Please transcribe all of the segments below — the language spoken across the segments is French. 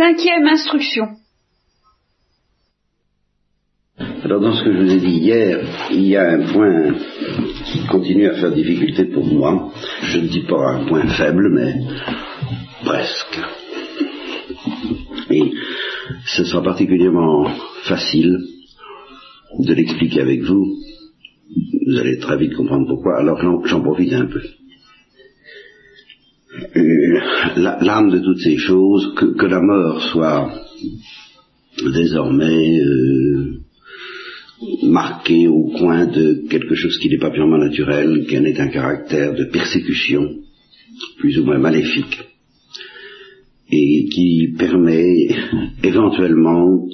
Cinquième instruction. Alors dans ce que je vous ai dit hier, il y a un point qui continue à faire difficulté pour moi. Je ne dis pas un point faible, mais presque. Et ce sera particulièrement facile de l'expliquer avec vous. Vous allez très vite comprendre pourquoi, alors j'en profite un peu. Euh, l'âme de toutes ces choses, que, la mort soit désormais euh, marquée au coin de quelque chose qui n'est pas purement naturel, qu'elle ait un caractère de persécution, plus ou moins maléfique, et qui permet éventuellement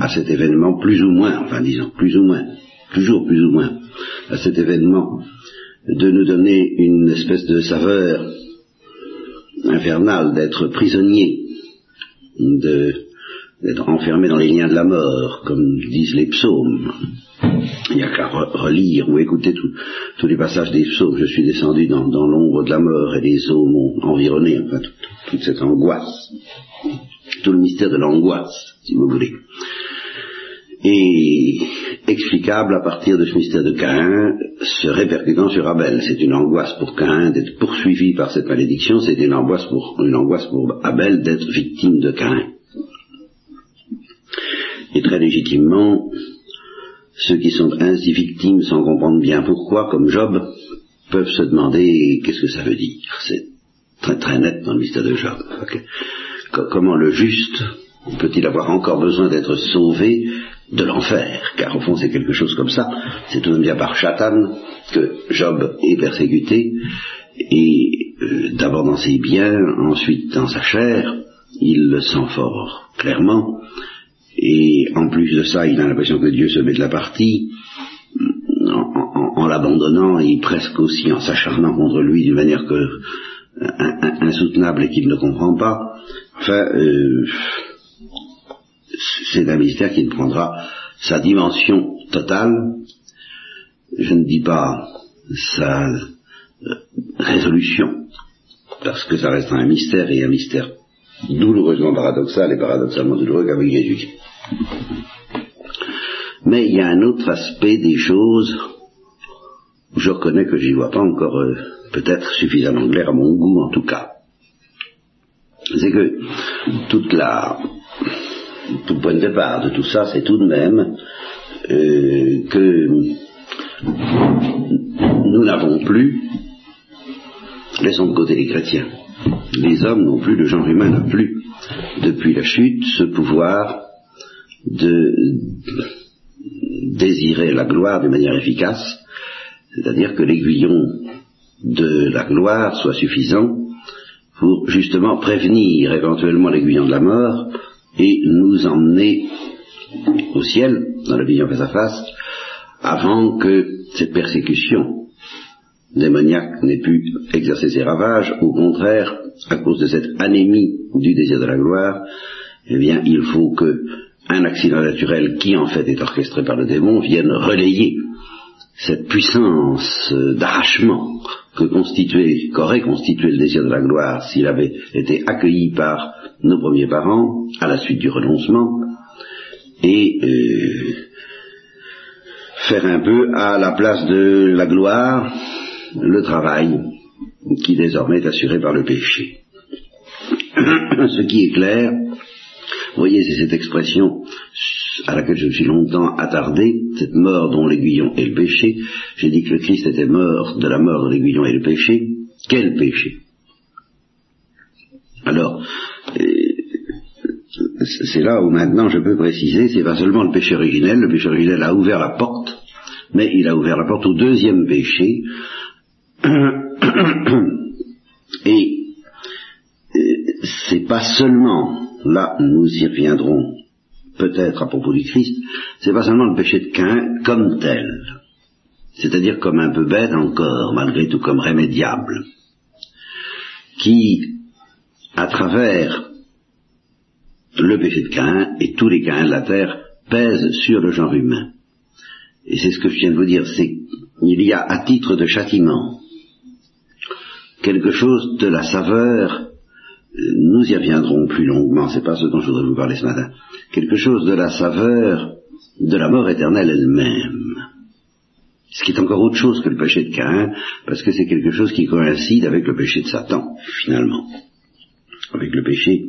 à cet événement, plus ou moins, enfin disons, plus ou moins, toujours plus ou moins, à cet événement, de nous donner une espèce de saveur infernale, d'être prisonnier, d'être enfermé dans les liens de la mort, comme disent les psaumes. Il n'y a qu'à relire ou écouter tous les passages des psaumes. Je suis descendu dans, l'ombre de la mort et les eaux m'ont environné, enfin, toute cette angoisse, tout le mystère de l'angoisse, si vous voulez et explicable à partir de ce mystère de Caïn se répercutant sur Abel. C'est une angoisse pour Caïn d'être poursuivi par cette malédiction, c'est une angoisse pour, une angoisse pour Abel d'être victime de Caïn. Et très légitimement, ceux qui sont ainsi victimes sans comprendre bien pourquoi, comme Job, peuvent se demander qu'est-ce que ça veut dire. C'est très très net dans le mystère de Job. Comment le juste peut-il avoir encore besoin d'être sauvé de l'enfer, car au fond c'est quelque chose comme ça. C'est tout de même bien par Chatan que Job est persécuté, et euh, d'abord dans ses biens, ensuite dans sa chair, il le sent fort clairement, et en plus de ça, il a l'impression que Dieu se met de la partie, en, l'abandonnant et presque aussi en s'acharnant contre lui d'une manière que insoutenable et qu'il ne comprend pas. Enfin, euh, c'est un mystère qui ne prendra sa dimension totale, je ne dis pas sa euh, résolution, parce que ça reste un mystère et un mystère douloureusement paradoxal et paradoxalement douloureux qu'avec Jésus. Mais il y a un autre aspect des choses où je reconnais que j'y vois pas encore euh, peut-être suffisamment clair à mon goût en tout cas. C'est que toute la tout point de départ de tout ça, c'est tout de même euh, que nous n'avons plus, laissons de côté les chrétiens, les hommes n'ont plus, le genre humain n'a plus, depuis la chute, ce pouvoir de désirer la gloire de manière efficace, c'est-à-dire que l'aiguillon de la gloire soit suffisant pour justement prévenir éventuellement l'aiguillon de la mort et nous emmener au ciel, dans la vision face à face, avant que cette persécution démoniaque n'ait pu exercer ses ravages, au contraire, à cause de cette anémie du désir de la gloire, eh bien, il faut que un accident naturel qui en fait est orchestré par le démon vienne relayer cette puissance d'arrachement que constituait, qu'aurait constitué le désir de la gloire s'il avait été accueilli par nos premiers parents à la suite du renoncement, et euh, faire un peu à la place de la gloire le travail qui désormais est assuré par le péché. Ce qui est clair, vous voyez, c'est cette expression à laquelle je me suis longtemps attardé, cette mort dont l'aiguillon est le péché. J'ai dit que le Christ était mort de la mort de l'aiguillon et le péché. Quel péché? Alors, euh, c'est là où maintenant je peux préciser, c'est pas seulement le péché originel, le péché originel a ouvert la porte, mais il a ouvert la porte au deuxième péché. Et euh, c'est pas seulement, là nous y reviendrons peut-être à propos du Christ, c'est pas seulement le péché de Cain comme tel, c'est-à-dire comme un peu bête encore, malgré tout comme rémédiable, qui, à travers le péché de Cain et tous les Caïns de la terre, pèse sur le genre humain. Et c'est ce que je viens de vous dire, c'est qu'il y a à titre de châtiment quelque chose de la saveur nous y reviendrons plus longuement, c'est pas ce dont je voudrais vous parler ce matin, quelque chose de la saveur de la mort éternelle elle-même. Ce qui est encore autre chose que le péché de Caïn, parce que c'est quelque chose qui coïncide avec le péché de Satan, finalement. Avec le péché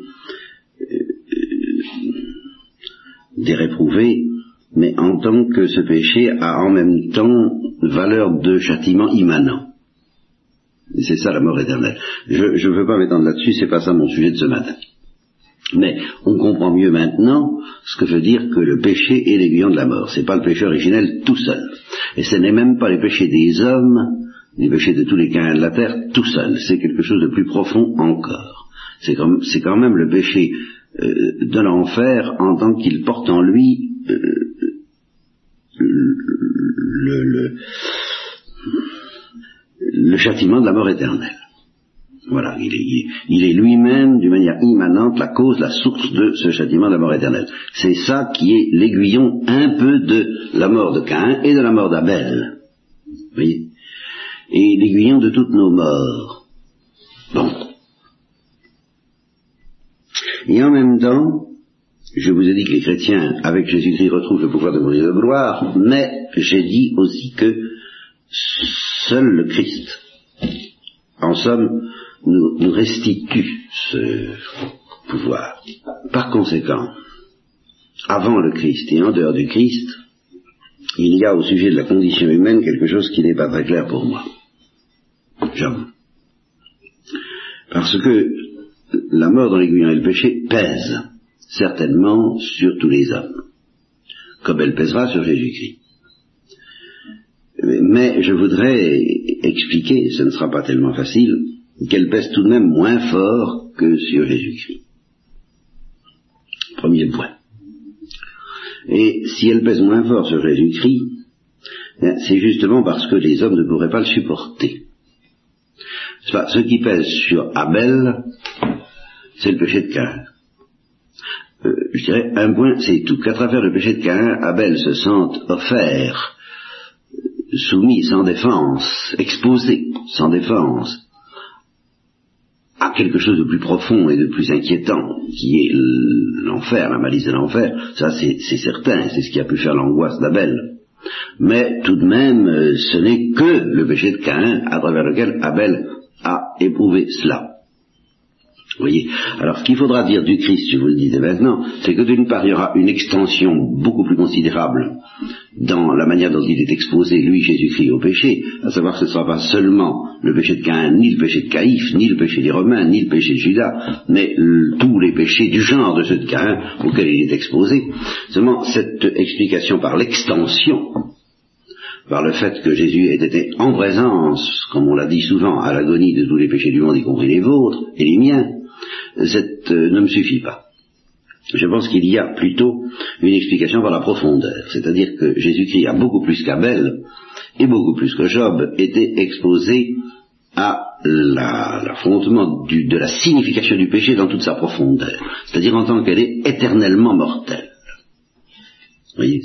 euh, des réprouvés, mais en tant que ce péché a en même temps valeur de châtiment immanent. C'est ça la mort éternelle. Je ne veux pas m'étendre là-dessus, c'est pas ça mon sujet de ce matin. Mais on comprend mieux maintenant ce que veut dire que le péché est l'aiguillon de la mort. C'est pas le péché originel tout seul. Et ce n'est même pas les péchés des hommes, les péchés de tous les caïns de la terre tout seul. C'est quelque chose de plus profond encore. C'est quand, même le péché euh, de l'enfer en tant qu'il porte en lui euh, le, le châtiment de la mort éternelle. Voilà, il est, lui-même, d'une manière immanente, la cause, la source de ce châtiment de la mort éternelle. C'est ça qui est l'aiguillon un peu de la mort de Caïn et de la mort d'Abel. Voyez? Et l'aiguillon de toutes nos morts. Bon. Et en même temps, je vous ai dit que les chrétiens, avec Jésus-Christ, retrouvent le pouvoir de mourir de gloire, mais j'ai dit aussi que seul le Christ, en somme, nous, restitue ce pouvoir. Par conséquent, avant le Christ et en dehors du Christ, il y a au sujet de la condition humaine quelque chose qui n'est pas très clair pour moi. J'avoue. Parce que la mort dans l'aiguillon et le péché pèse certainement sur tous les hommes, comme elle pèsera sur Jésus-Christ. Mais je voudrais expliquer, ce ne sera pas tellement facile, qu'elle pèse tout de même moins fort que sur Jésus-Christ. Premier point. Et si elle pèse moins fort sur Jésus-Christ, ben, c'est justement parce que les hommes ne pourraient pas le supporter. ce qui pèse sur Abel, c'est le péché de Cain. Euh, je dirais un point, c'est tout. Qu'à travers le péché de Cain, Abel se sente offert, soumis, sans défense, exposé, sans défense, à quelque chose de plus profond et de plus inquiétant, qui est l'enfer, la malice de l'enfer, ça c'est certain, c'est ce qui a pu faire l'angoisse d'Abel. Mais tout de même, euh, ce n'est que le péché de Caïn à travers lequel Abel a éprouvé cela. Alors ce qu'il faudra dire du Christ, je vous le disais maintenant, c'est que d'une part il y aura une extension beaucoup plus considérable dans la manière dont il est exposé, lui, Jésus-Christ, au péché, à savoir que ce ne sera pas seulement le péché de Caïn, ni le péché de Caïphe, ni le péché des Romains, ni le péché de Judas, mais tous les péchés du genre de ceux de Caïn auxquels il est exposé. Seulement, cette explication par l'extension, par le fait que Jésus ait été en présence, comme on l'a dit souvent, à l'agonie de tous les péchés du monde, y compris les vôtres et les miens, cette, euh, ne me suffit pas. Je pense qu'il y a plutôt une explication par la profondeur, c'est-à-dire que Jésus-Christ a beaucoup plus qu'Abel et beaucoup plus que Job été exposé à l'affrontement de la signification du péché dans toute sa profondeur, c'est-à-dire en tant qu'elle est éternellement mortelle. Vous voyez,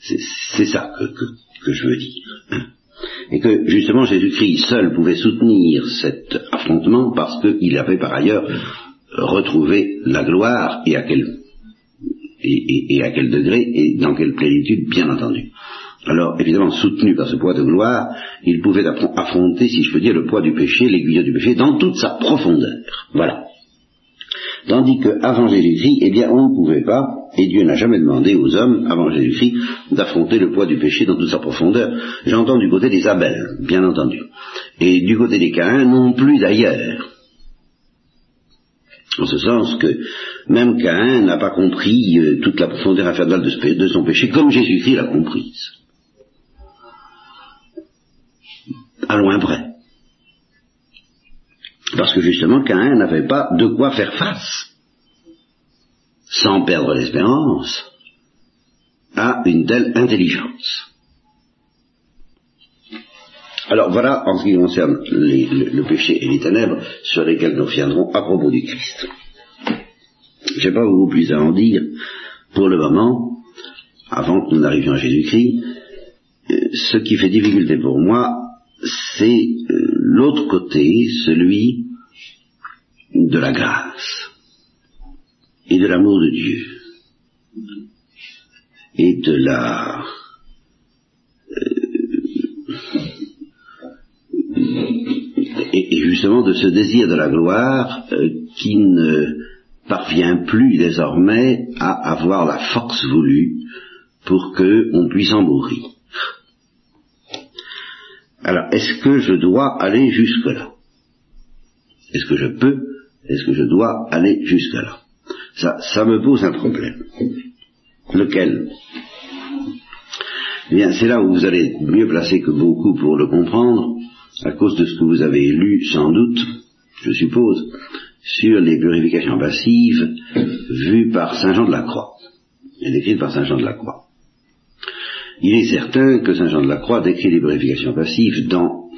c'est ça que, je veux dire. Hein. Et que justement Jésus-Christ seul pouvait soutenir cet affrontement parce qu'il avait par ailleurs retrouver la gloire et à quel, et, à quel degré et dans quelle plénitude, bien entendu. Alors, évidemment, soutenu par ce poids de gloire, il pouvait affronter, si je peux dire, le poids du péché, l'aiguillon du péché, dans toute sa profondeur. Voilà. Tandis qu'avant Jésus-Christ, eh bien, on ne pouvait pas, et Dieu n'a jamais demandé aux hommes, avant Jésus-Christ, d'affronter le poids du péché dans toute sa profondeur. J'entends du côté des Abel, bien entendu. Et du côté des Caïns, non plus d'ailleurs. En ce sens que même Caïn n'a pas compris euh, toute la profondeur infernale de, son péché comme Jésus-Christ l'a comprise. À loin près. Parce que justement, Caïn n'avait pas de quoi faire face, sans perdre l'espérance, à une telle intelligence. Alors voilà en ce qui concerne le, péché et les ténèbres sur lesquels nous reviendrons à propos du Christ. Je ne sais pas beaucoup plus à en dire pour le moment, avant que nous n'arrivions à Jésus-Christ. Euh, ce qui fait difficulté pour moi, c'est euh, l'autre côté, celui de la grâce et de l'amour de Dieu et de la et, justement de ce désir de la gloire euh, qui ne parvient plus désormais à avoir la force voulue pour qu'on puisse en mourir. Alors, est-ce que je dois aller jusque-là? Est-ce que je peux? Est-ce que je dois aller jusque-là? Ça, ça me pose un problème. Lequel? Eh bien, c'est là où vous allez mieux placé que beaucoup pour le comprendre à cause de ce que vous avez lu sans doute, je suppose, sur les purifications passives vues par Saint Jean de la Croix et décrites par Saint Jean de la Croix. Il est certain que Saint Jean de la Croix décrit les purifications passives dans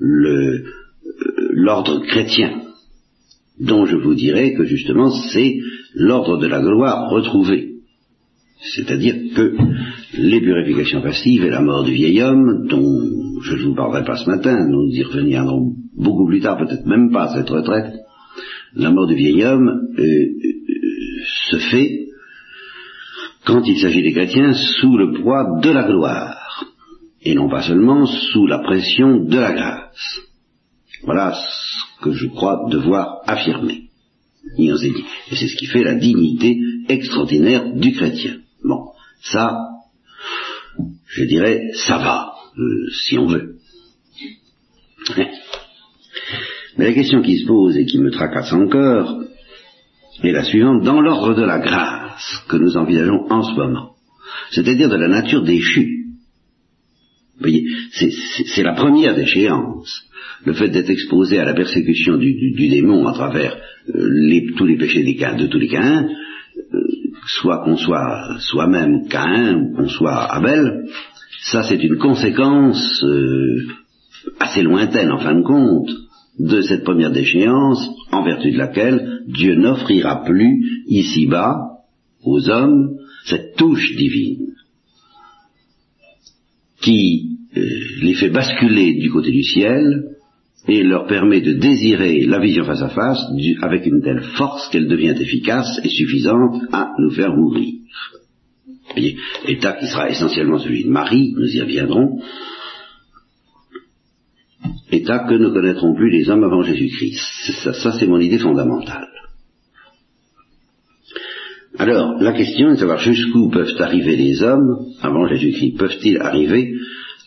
euh, l'ordre chrétien, dont je vous dirai que justement c'est l'ordre de la gloire retrouvé. C'est-à-dire que les purifications passives et la mort du vieil homme, dont je ne vous parlerai pas ce matin, nous y reviendrons beaucoup plus tard, peut-être même pas à cette retraite, la mort du vieil homme euh, euh, se fait, quand il s'agit des chrétiens, sous le poids de la gloire, et non pas seulement sous la pression de la grâce. Voilà ce que je crois devoir affirmer. Et c'est ce qui fait la dignité extraordinaire du chrétien. Bon, ça, je dirais, ça va, euh, si on veut. Mais la question qui se pose et qui me tracasse encore est la suivante, dans l'ordre de la grâce que nous envisageons en ce moment, c'est-à-dire de la nature déchue. Vous voyez, c'est la première déchéance. Le fait d'être exposé à la persécution du, démon à travers euh, tous les péchés de tous les cas soit qu'on soit soi-même Cain ou qu'on soit Abel, ça c'est une conséquence euh, assez lointaine en fin de compte de cette première déchéance en vertu de laquelle Dieu n'offrira plus ici-bas aux hommes cette touche divine qui euh, les fait basculer du côté du ciel et leur permet de désirer la vision face à face avec une telle force qu'elle devient efficace et suffisante à nous faire mourir. État qui sera essentiellement celui de Marie, nous y reviendrons, état que ne connaîtront plus les hommes avant Jésus-Christ. Ça, ça c'est mon idée fondamentale. Alors, la question est de savoir jusqu'où peuvent arriver les hommes avant Jésus-Christ. Peuvent-ils arriver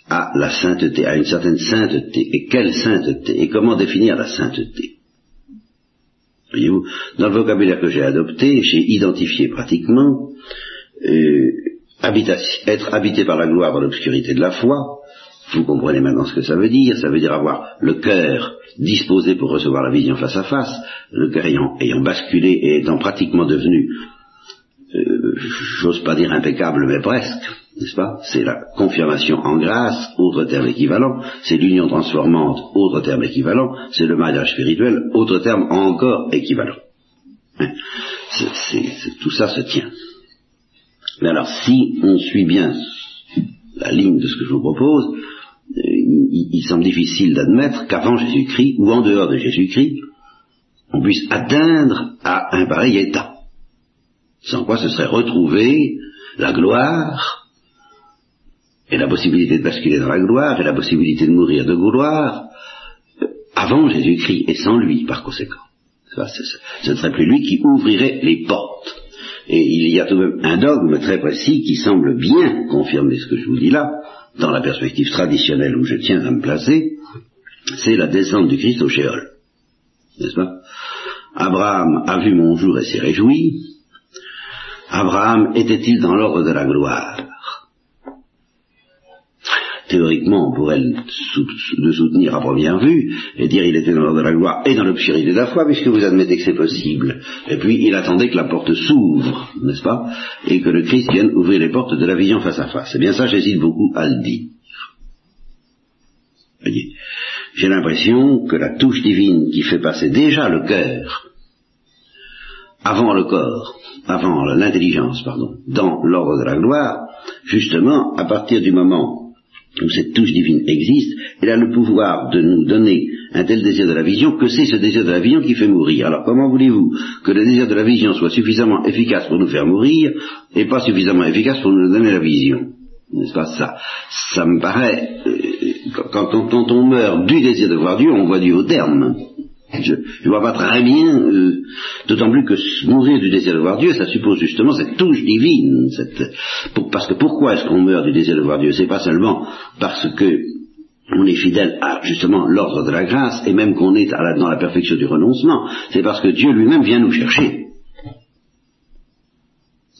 à la sainteté, à une certaine sainteté. Et quelle sainteté? Et comment définir la sainteté? Voyez-vous, dans le vocabulaire que j'ai adopté, j'ai identifié pratiquement euh, être habité par la gloire dans l'obscurité de la foi. Vous comprenez maintenant ce que ça veut dire. Ça veut dire avoir le cœur disposé pour recevoir la vision face à face, le cœur ayant, basculé et étant pratiquement devenu, euh, j'ose pas dire impeccable, mais presque n'est-ce pas? C'est la confirmation en grâce, autre terme équivalent, c'est l'union transformante, autre terme équivalent, c'est le mariage spirituel, autre terme encore équivalent. Hein? tout ça se tient. Mais alors, si on suit bien la ligne de ce que je vous propose, euh, il, il semble difficile d'admettre qu'avant Jésus-Christ, ou en dehors de Jésus-Christ, on puisse atteindre à un pareil état. Sans quoi ce serait retrouver la gloire et la possibilité de basculer dans la gloire, et la possibilité de mourir de gloire, avant Jésus-Christ, et sans lui, par conséquent. Ce ne serait plus lui qui ouvrirait les portes. Et il y a tout de même un dogme très précis qui semble bien confirmer ce que je vous dis là, dans la perspective traditionnelle où je tiens à me placer, c'est la descente du Christ au Shéol. N'est-ce pas? Abraham a vu mon jour et s'est réjoui. Abraham était-il dans l'ordre de la gloire? Théoriquement, on pourrait le, soutenir à première vue et dire il était dans l'ordre de la gloire et dans l'obscurité de la foi, puisque vous admettez que c'est possible. Et puis il attendait que la porte s'ouvre, n'est-ce pas Et que le Christ vienne ouvrir les portes de la vision face à face. Et bien ça, j'hésite beaucoup à le dire. Voyez, j'ai l'impression que la touche divine qui fait passer déjà le cœur avant le corps, avant l'intelligence, pardon, dans l'ordre de la gloire, justement, à partir du moment où cette touche divine existe, elle a le pouvoir de nous donner un tel désir de la vision que c'est ce désir de la vision qui fait mourir. Alors comment voulez-vous que le désir de la vision soit suffisamment efficace pour nous faire mourir et pas suffisamment efficace pour nous donner la vision? N'est-ce pas ça? Ça me paraît, euh, quand, on meurt du désir de voir Dieu, on voit Dieu au terme. Je ne vois pas très bien, euh, d'autant plus que mourir du désir de voir Dieu, ça suppose justement cette touche divine. parce que pourquoi est-ce qu'on meurt du désir de voir Dieu? C'est pas seulement parce que on est fidèle à justement l'ordre de la grâce et même qu'on est dans la perfection du renoncement, c'est parce que Dieu lui-même vient nous chercher.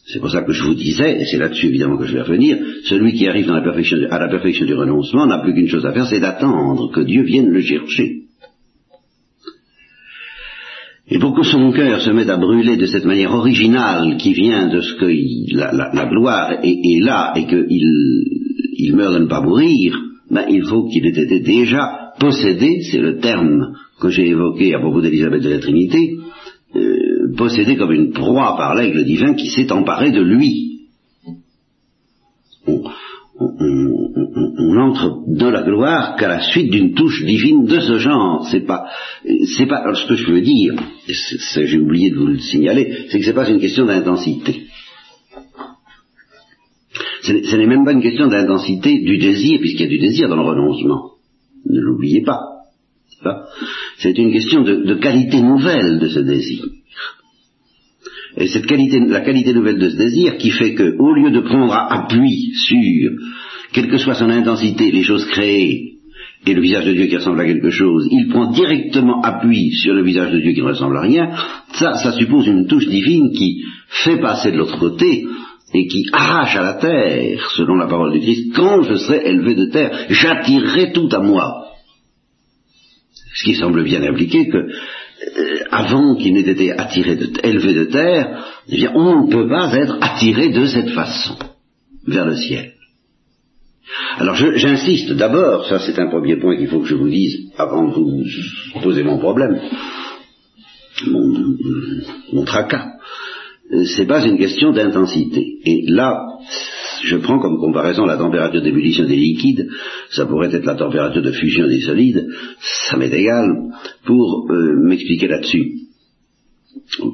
C'est pour ça que je vous disais, et c'est là-dessus évidemment que je vais revenir, celui qui arrive à la perfection du renoncement n'a plus qu'une chose à faire, c'est d'attendre que Dieu vienne le chercher. Et pour que son cœur se mette à brûler de cette manière originale qui vient de ce que la, gloire est, là et qu'il il meurt de ne pas mourir, ben, il faut qu'il ait été déjà possédé, c'est le terme que j'ai évoqué à propos d'Élisabeth de la Trinité, euh, possédé comme une proie par l'aigle divin qui s'est emparé de lui on, entre dans la gloire qu'à la suite d'une touche divine de ce genre. C'est pas, c'est pas. Alors ce que je veux dire, j'ai oublié de vous le signaler, c'est que c'est pas une question d'intensité. Ce n'est même pas une question d'intensité du désir, puisqu'il y a du désir dans le renoncement. Ne l'oubliez pas. C'est une question de qualité nouvelle de ce désir. Et cette qualité, la qualité nouvelle de ce désir qui fait que, au lieu de prendre appui sur, quelle que soit son intensité, les choses créées et le visage de Dieu qui ressemble à quelque chose, il prend directement appui sur le visage de Dieu qui ne ressemble à rien, ça, ça suppose une touche divine qui fait passer de l'autre côté et qui arrache à la terre, selon la parole du Christ, quand je serai élevé de terre, j'attirerai tout à moi. Ce qui semble bien impliquer que avant qu'il n'ait été attiré élevé de terre, eh on ne peut pas être attiré de cette façon vers le ciel. Alors j'insiste d'abord, ça c'est un premier point qu'il faut que je vous dise avant de vous poser mon problème, mon, mon tracas. Euh, c'est pas une question d'intensité. Et là, je prends comme comparaison la température d'ébullition des liquides, ça pourrait être la température de fusion des solides, ça m'est égal, pour euh, m'expliquer là-dessus.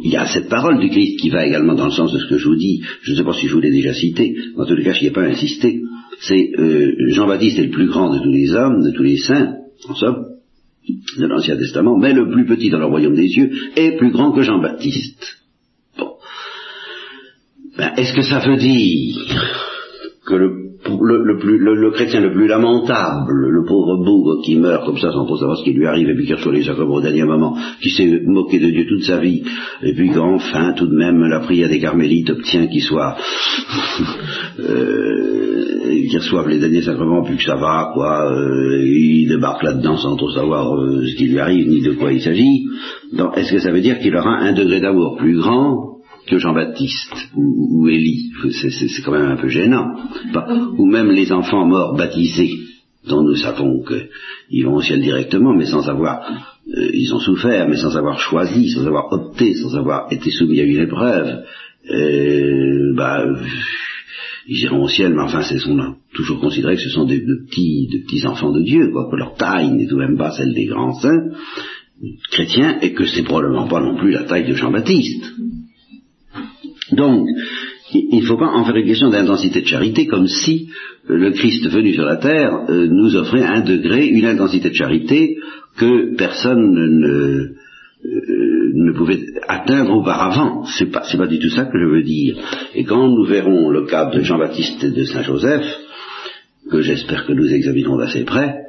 Il y a cette parole du Christ qui va également dans le sens de ce que je vous dis, je ne sais pas si je vous l'ai déjà cité, en les cas je n'y ai pas insisté, c'est euh, Jean-Baptiste est le plus grand de tous les hommes, de tous les saints, en somme, de l'Ancien Testament, mais le plus petit dans le royaume des cieux est plus grand que Jean-Baptiste. Bon. Ben, est-ce que ça veut dire que le, le, plus, le, chrétien le plus lamentable, le pauvre bougre qui meurt comme ça sans trop savoir ce qui lui arrive et puis qui reçoit les sacrements au dernier moment, qui s'est moqué de Dieu toute sa vie, et puis qu'enfin tout de même la prière des carmélites obtient qu'il soit euh, qu'il reçoive les derniers sacrements puis que ça va, quoi, euh, il débarque là-dedans sans trop savoir euh, ce qui lui arrive ni de quoi il s'agit. Est-ce que ça veut dire qu'il aura un degré d'amour plus grand que Jean-Baptiste ou, Élie. C'est quand même un peu gênant. Ou même les enfants morts baptisés, dont nous savons qu'ils vont au ciel directement, mais sans avoir, euh, ils ont souffert, mais sans avoir choisi, sans avoir opté, sans avoir été soumis à une épreuve. Euh, bah, ils iront au ciel, mais enfin, ce sont toujours considérés que ce sont des, de petits, petits enfants de Dieu, quoi, que leur taille n'est tout de même pas celle des grands saints chrétiens, et que c'est probablement pas non plus la taille de Jean-Baptiste. Donc, il ne faut pas en faire une question d'intensité de charité comme si le Christ venu sur la terre euh, nous offrait un degré, une intensité de charité que personne ne, euh, pouvait atteindre auparavant. C'est pas, pas du tout ça que je veux dire. Et quand nous verrons le cas de Jean-Baptiste et de Saint-Joseph, que j'espère que nous examinerons d'assez près,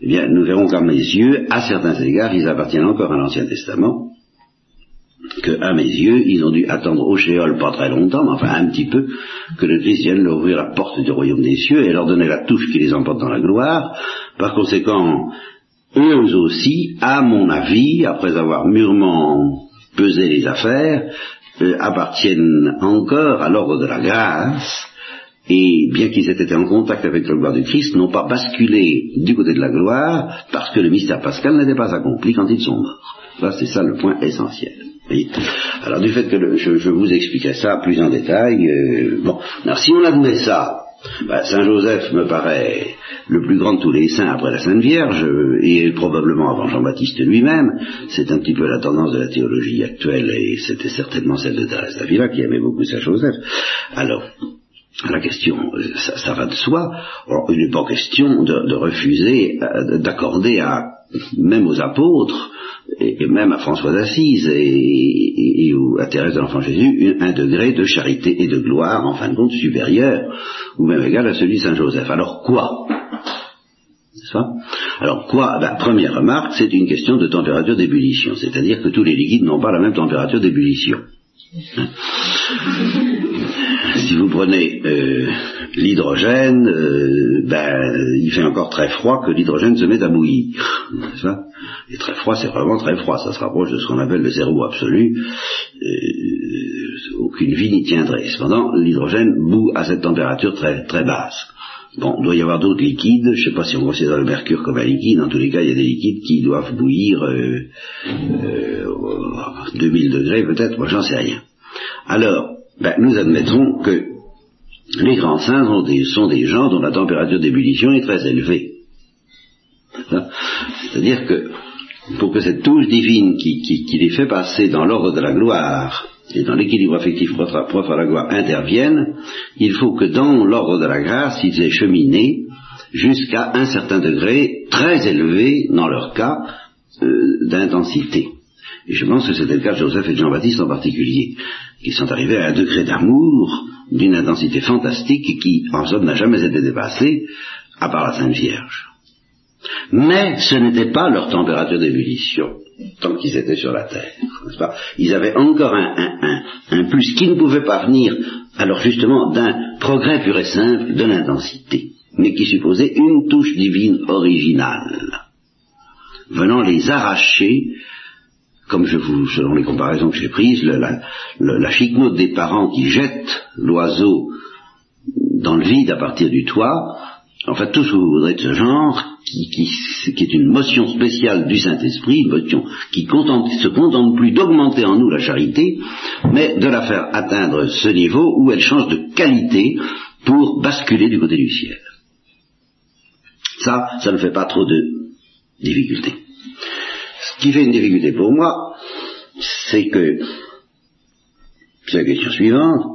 eh bien, nous verrons qu'à mes yeux, à certains égards, ils appartiennent encore à l'Ancien Testament, que, à mes yeux, ils ont dû attendre au Shéol pas très longtemps, mais enfin un petit peu, que le Christ vienne leur ouvrir la porte du royaume des cieux et leur donner la touche qui les emporte dans la gloire. Par conséquent, eux aussi, à mon avis, après avoir mûrement pesé les affaires, euh, appartiennent encore à l'ordre de la grâce, et bien qu'ils aient été en contact avec la gloire du Christ, n'ont pas basculé du côté de la gloire parce que le mystère pascal n'était pas accompli quand ils sont morts. Là, c'est ça le point essentiel. Alors du fait que je, vous expliquais ça plus en détail, euh, bon, alors si on admet ça, Bah, Saint Joseph me paraît le plus grand de tous les saints après la Sainte Vierge, et probablement avant Jean-Baptiste lui-même. C'est un petit peu la tendance de la théologie actuelle, et c'était certainement celle de Thérèse d'Avila qui aimait beaucoup Saint Joseph. Alors, la question, ça, va de soi. Alors, il n'est pas question de, refuser, euh, d'accorder à même aux apôtres, et, même à François d'Assise et, à Thérèse de l'Enfant Jésus, un degré de charité et de gloire, en fin de compte, supérieur, ou même égal à celui de Saint Joseph. Alors quoi? Alors quoi? Première remarque, c'est une question de température d'ébullition, c'est-à-dire que tous les liquides n'ont pas la même température d'ébullition. si vous prenez euh, l'hydrogène, euh, ben, il fait encore très froid que l'hydrogène se met à bouillir. Ça Et très froid, c'est vraiment très froid. Ça se rapproche de ce qu'on appelle le zéro absolu. Euh, aucune vie n'y tiendrait. Cependant, l'hydrogène bout à cette température très, très basse. Bon, il doit y avoir d'autres liquides, je ne sais pas si on considère le mercure comme un liquide, en tous les cas, il y a des liquides qui doivent bouillir euh, euh, 2000 degrés peut-être, moi j'en sais rien. Alors, ben, nous admettons que les grands saints sont des, gens dont la température d'ébullition est très élevée. C'est-à-dire que pour que cette touche divine qui, qui, les fait passer dans l'ordre de la gloire et dans l'équilibre affectif propre à la gloire intervienne, il faut que dans l'ordre de la grâce, ils aient cheminé jusqu'à un certain degré très élevé, dans leur cas, euh, d'intensité. Et je pense que c'était le cas de Joseph et de Jean-Baptiste en particulier, qui sont arrivés à un degré d'amour d'une intensité fantastique qui, en somme, n'a jamais été dépassée, à part la Sainte Vierge. Mais ce n'était pas leur température d'ébullition, tant qu'ils étaient sur la terre, Ils avaient encore un, un, un, plus qui ne pouvait pas venir, alors justement, d'un progrès pur et simple de l'intensité, mais qui supposait une touche divine originale, venant les arracher comme je vous, selon les comparaisons que j'ai prises, la, chicnote des parents qui jettent l'oiseau dans le vide à partir du toit, en fait tout ce que vous voudrez de ce genre, qui, qui, est une motion spéciale du Saint-Esprit, une motion qui se contente plus d'augmenter en nous la charité, mais de la faire atteindre ce niveau où elle change de qualité pour basculer du côté du ciel. Ça, ça ne fait pas trop de difficultés. Ce qui fait une difficulté pour moi, c'est que, c'est la question suivante,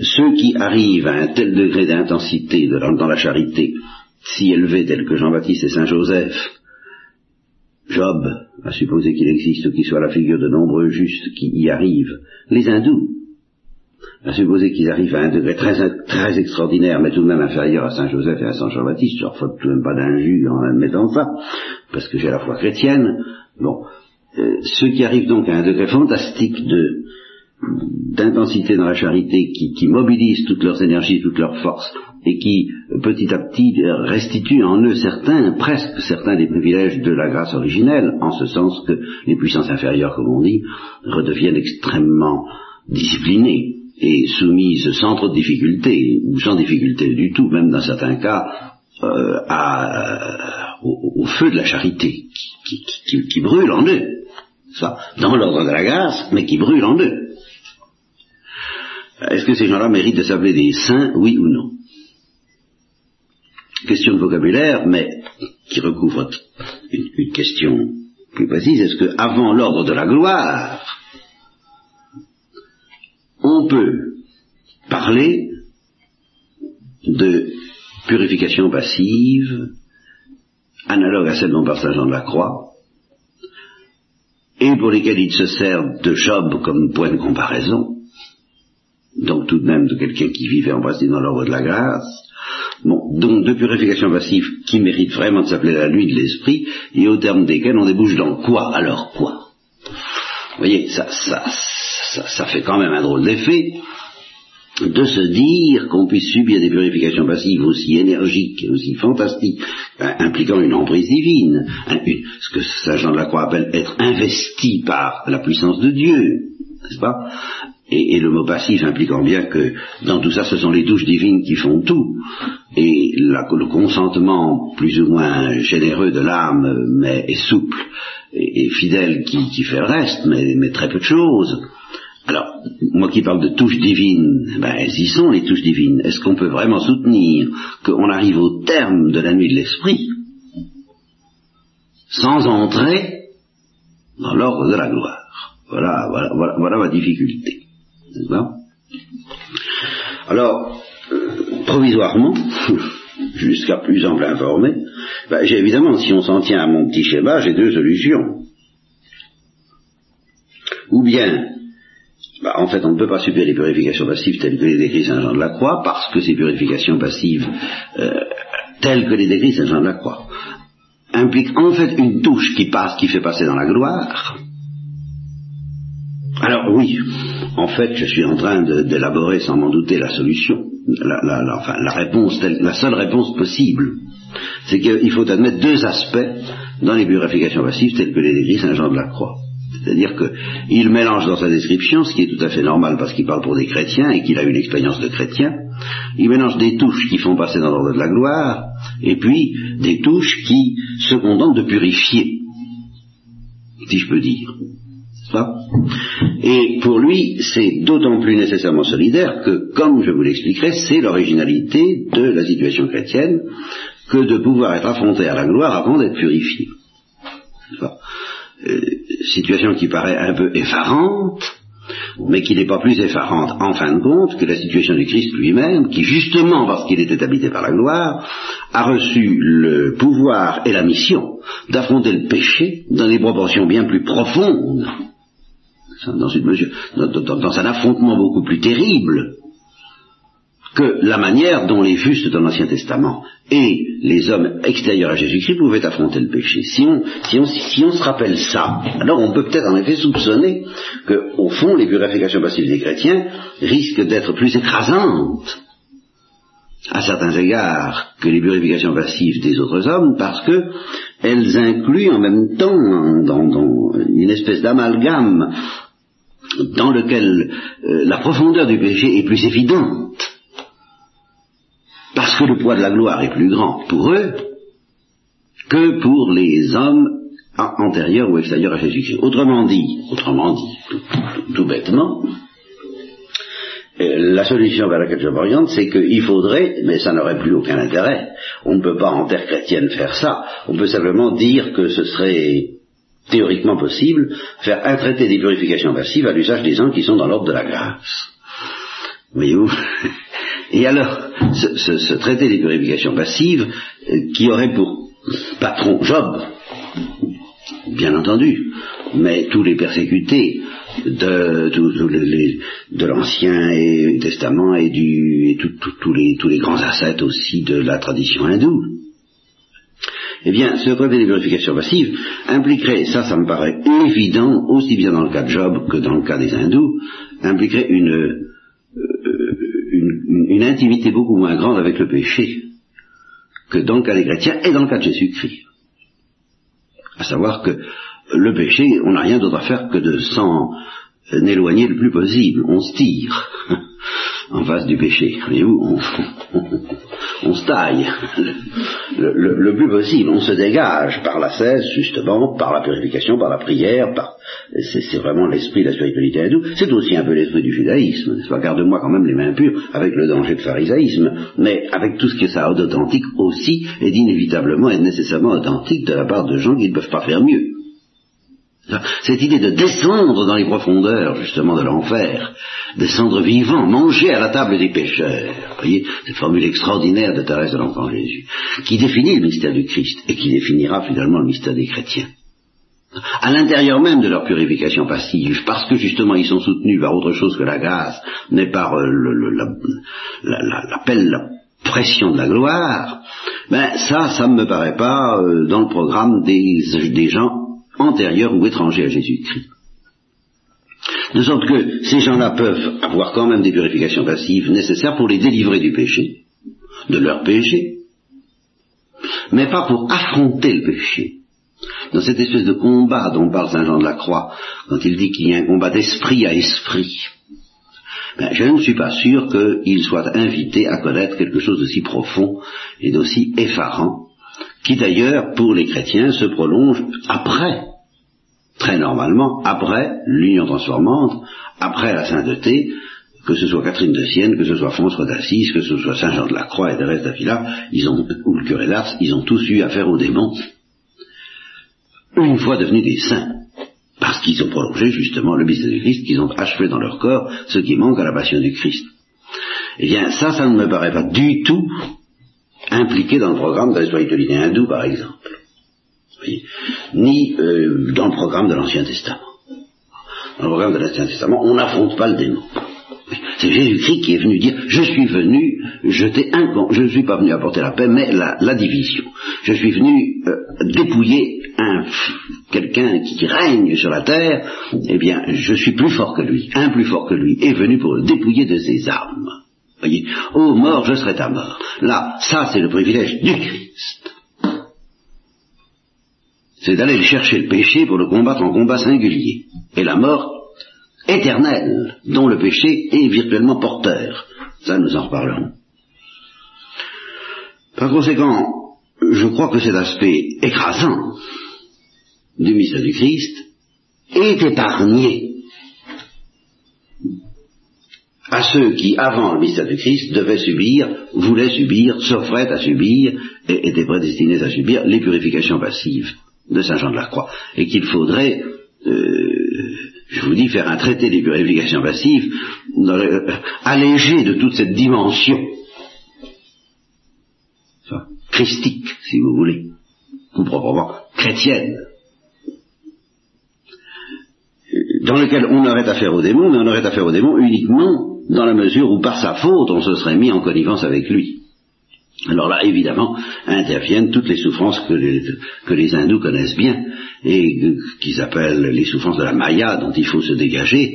ceux qui arrivent à un tel degré d'intensité dans la charité, si élevé tel que Jean-Baptiste et Saint Joseph, Job, à supposer qu'il existe ou qu'il soit la figure de nombreux justes qui y arrivent, les hindous, à supposer qu'ils arrivent à un degré très, très extraordinaire, mais tout de même inférieur à Saint Joseph et à Saint Jean-Baptiste, je leur faute tout de même pas d'injure en admettant ça, parce que j'ai la foi chrétienne. Bon, euh, ceux qui arrivent donc à un degré fantastique de d'intensité dans la charité qui, qui mobilisent toutes leurs énergies, toutes leurs forces, et qui petit à petit restituent en eux certains, presque certains des privilèges de la grâce originelle, en ce sens que les puissances inférieures, comme on dit, redeviennent extrêmement disciplinées et soumise sans trop de difficultés, ou sans difficulté du tout, même dans certains cas, euh, à, au, feu de la charité, qui, brûle en eux. Ça, dans l'ordre de la grâce, mais qui brûle en eux. Est-ce que ces gens-là méritent de s'appeler des saints, oui ou non? Question de vocabulaire, mais qui recouvre une, une question plus précise. Est-ce que avant l'ordre de la gloire, on peut parler de purification passive, analogue à celle dont Saint Jean de la Croix, et pour lesquelles il se sert de Job comme point de comparaison, donc tout de même de quelqu'un qui vivait en principe dans l'ordre de la grâce, donc de purification passive qui mérite vraiment de s'appeler la nuit de l'esprit, et au terme desquels on débouche dans quoi Alors quoi? Vous voyez, ça, ça, ça, fait quand même un drôle d'effet de se dire qu'on puisse subir des purifications passives aussi énergiques aussi fantastiques, hein, impliquant une emprise divine, ce que Saint Jean de la Croix appelle être investi par la puissance de Dieu, n'est-ce pas? Et, le mot passif impliquant bien que dans tout ça, ce sont les douches divines qui font tout, et le consentement plus ou moins généreux de l'âme, mais et souple et, fidèle qui, fait le reste, mais très peu de choses Alors, moi qui parle de touches divines, ben, y sont les touches divines. Est-ce qu'on peut vraiment soutenir qu'on arrive au terme de la nuit de l'esprit sans entrer dans l'ordre de la gloire? Voilà, voilà, voilà, ma difficulté. Alors, provisoirement, jusqu'à plus ample informé, ben, j'ai évidemment, si on s'en tient à mon petit schéma, j'ai deux solutions. Ou bien, bah, en fait, on ne peut pas subir les purifications passives telles que les décrit Saint Jean de la Croix, parce que ces purifications passives, euh, telles que les décrit Saint Jean de la Croix, impliquent en fait une touche qui passe, qui fait passer dans la gloire. Alors oui, en fait, je suis en train d'élaborer, sans m'en douter, la solution, la, la, enfin, la réponse, la seule réponse possible. C'est qu'il faut admettre deux aspects dans les purifications passives telles que les décrit Saint Jean de la Croix. C'est-à-dire qu'il mélange dans sa description, ce qui est tout à fait normal parce qu'il parle pour des chrétiens et qu'il a une expérience de chrétien, il mélange des touches qui font passer dans l'ordre de la gloire, et puis des touches qui se contentent de purifier, si je peux dire. Et pour lui, c'est d'autant plus nécessairement solidaire que, comme je vous l'expliquerai, c'est l'originalité de la situation chrétienne que de pouvoir être affronté à la gloire avant d'être purifié. Situation qui paraît un peu effarante, mais qui n'est pas plus effarante en fin de compte que la situation du Christ lui-même, qui justement parce qu'il était habité par la gloire, a reçu le pouvoir et la mission d'affronter le péché dans des proportions bien plus profondes, dans, une mesure, dans un affrontement beaucoup plus terrible que la manière dont les justes dans l'Ancien Testament et les hommes extérieurs à Jésus-Christ pouvaient affronter le péché. Si on, si, on, se rappelle ça, alors on peut peut-être en effet soupçonner que, au fond, les purifications passives des chrétiens risquent d'être plus écrasantes à certains égards que les purifications passives des autres hommes parce que elles incluent en même temps dans, une espèce d'amalgame dans lequel euh, la profondeur du péché est plus évidente parce que le poids de la gloire est plus grand pour eux que pour les hommes antérieurs ou extérieurs à Jésus-Christ. Autrement dit, autrement dit, tout, bêtement, euh, la solution vers laquelle je m'oriente, c'est qu'il faudrait, mais ça n'aurait plus aucun intérêt, on ne peut pas en terre chrétienne faire ça, on peut simplement dire que ce serait théoriquement possible faire un traité des purifications passives à l'usage des hommes qui sont dans l'ordre de la grâce. Voyez-vous? Et alors, ce, traité des purifications passives, euh, qui aurait pour patron Job, bien entendu, mais tous les persécutés de, de l'Ancien Testament et, du, tous les, grands ascètes aussi de la tradition hindoue. Eh bien, ce traité des purifications passives impliquerait, ça, ça me paraît évident, aussi bien dans le cas de Job que dans le cas des hindous, impliquerait une, une, intimité beaucoup moins grande avec le péché que dans le cas des chrétiens et dans le cas de Jésus-Christ. À savoir que le péché, on n'a rien d'autre à faire que de s'en éloigner le plus possible. On se tire en face du péché. Voyez-vous, on, se taille le, plus possible. On se dégage par la cesse, justement, par la purification, par la prière. Par... C'est vraiment l'esprit de la spiritualité hindoue. C'est aussi un peu l'esprit du judaïsme. n'est-ce pas? Garde-moi quand même les mains pures avec le danger de pharisaïsme, mais avec tout ce que ça a d'authentique aussi, et d'inévitablement et nécessairement authentique de la part de gens qui ne peuvent pas faire mieux. Cette idée de descendre dans les profondeurs, justement, de l'enfer, descendre vivant, manger à la table des pécheurs, voyez, cette formule extraordinaire de Thérèse de l'Enfant Jésus, qui définit le mystère du Christ et qui définira finalement le mystère des chrétiens. À l'intérieur même de leur purification passive, parce que justement ils sont soutenus par autre chose que la grâce, mais par euh, l'appel, la, pression de la gloire, ben ça, ça ne me paraît pas euh, dans le programme des gens antérieurs ou étrangers à Jésus-Christ. De sorte que ces gens-là peuvent avoir quand même des purifications passives nécessaires pour les délivrer du péché, de leur péché, mais pas pour affronter le péché. Dans cette espèce de combat dont parle Saint Jean de la Croix, quand il dit qu'il y a un combat d'esprit à esprit, ben, je ne suis pas sûr qu'il soit invité à connaître quelque chose d'aussi profond et d'aussi effarant qui d'ailleurs, pour les chrétiens, se prolonge après, très normalement, après l'union transformante, après la sainteté, que ce soit Catherine de Sienne, que ce soit François d'Assise, que ce soit Saint Jean de la Croix et Thérèse d'Avila, ils ont, ou le curé d'Ars, ils ont tous eu affaire aux démons, une fois devenus des saints, parce qu'ils ont prolongé justement le mystère du Christ, qu'ils ont achevé dans leur corps ce qui manque à la passion du Christ. Eh bien, ça, ça ne me paraît pas du tout impliqué dans le programme de la spiritualité hindoue, par exemple. Ni euh, dans le programme de l'Ancien Testament. Dans le programme de l'Ancien Testament, on n'affronte pas le démon. C'est Jésus-Christ qui est venu dire, je suis venu camp, je ne suis pas venu apporter la paix, mais la, division. Je suis venu euh, dépouiller un quelqu'un qui règne sur la terre, eh bien, je suis plus fort que lui, un plus fort que lui, est venu pour le dépouiller de ses armes. Voyez, ô mort, je serai ta mort. Là, ça c'est le privilège du Christ. C'est d'aller chercher le péché pour le combattre en combat singulier. Et la mort éternelle, dont le péché est virtuellement porteur. Ça, nous en reparlerons. Par conséquent, je crois que cet aspect écrasant du mystère du Christ est épargné à ceux qui, avant le mystère du Christ, devaient subir, voulaient subir, s'offraient à subir, et étaient prédestinés à subir les purifications passives de Saint Jean de la Croix, et qu'il faudrait, euh, je vous dis, faire un traité des purifications passives, euh, allégé de toute cette dimension christique, si vous voulez, ou proprement chrétienne, dans lequel on aurait affaire aux démons, mais on aurait affaire aux démons uniquement dans la mesure où par sa faute on se serait mis en connivence avec lui. Alors là, évidemment, interviennent toutes les souffrances que les, que les hindous connaissent bien et qu'ils appellent les souffrances de la Maya dont il faut se dégager,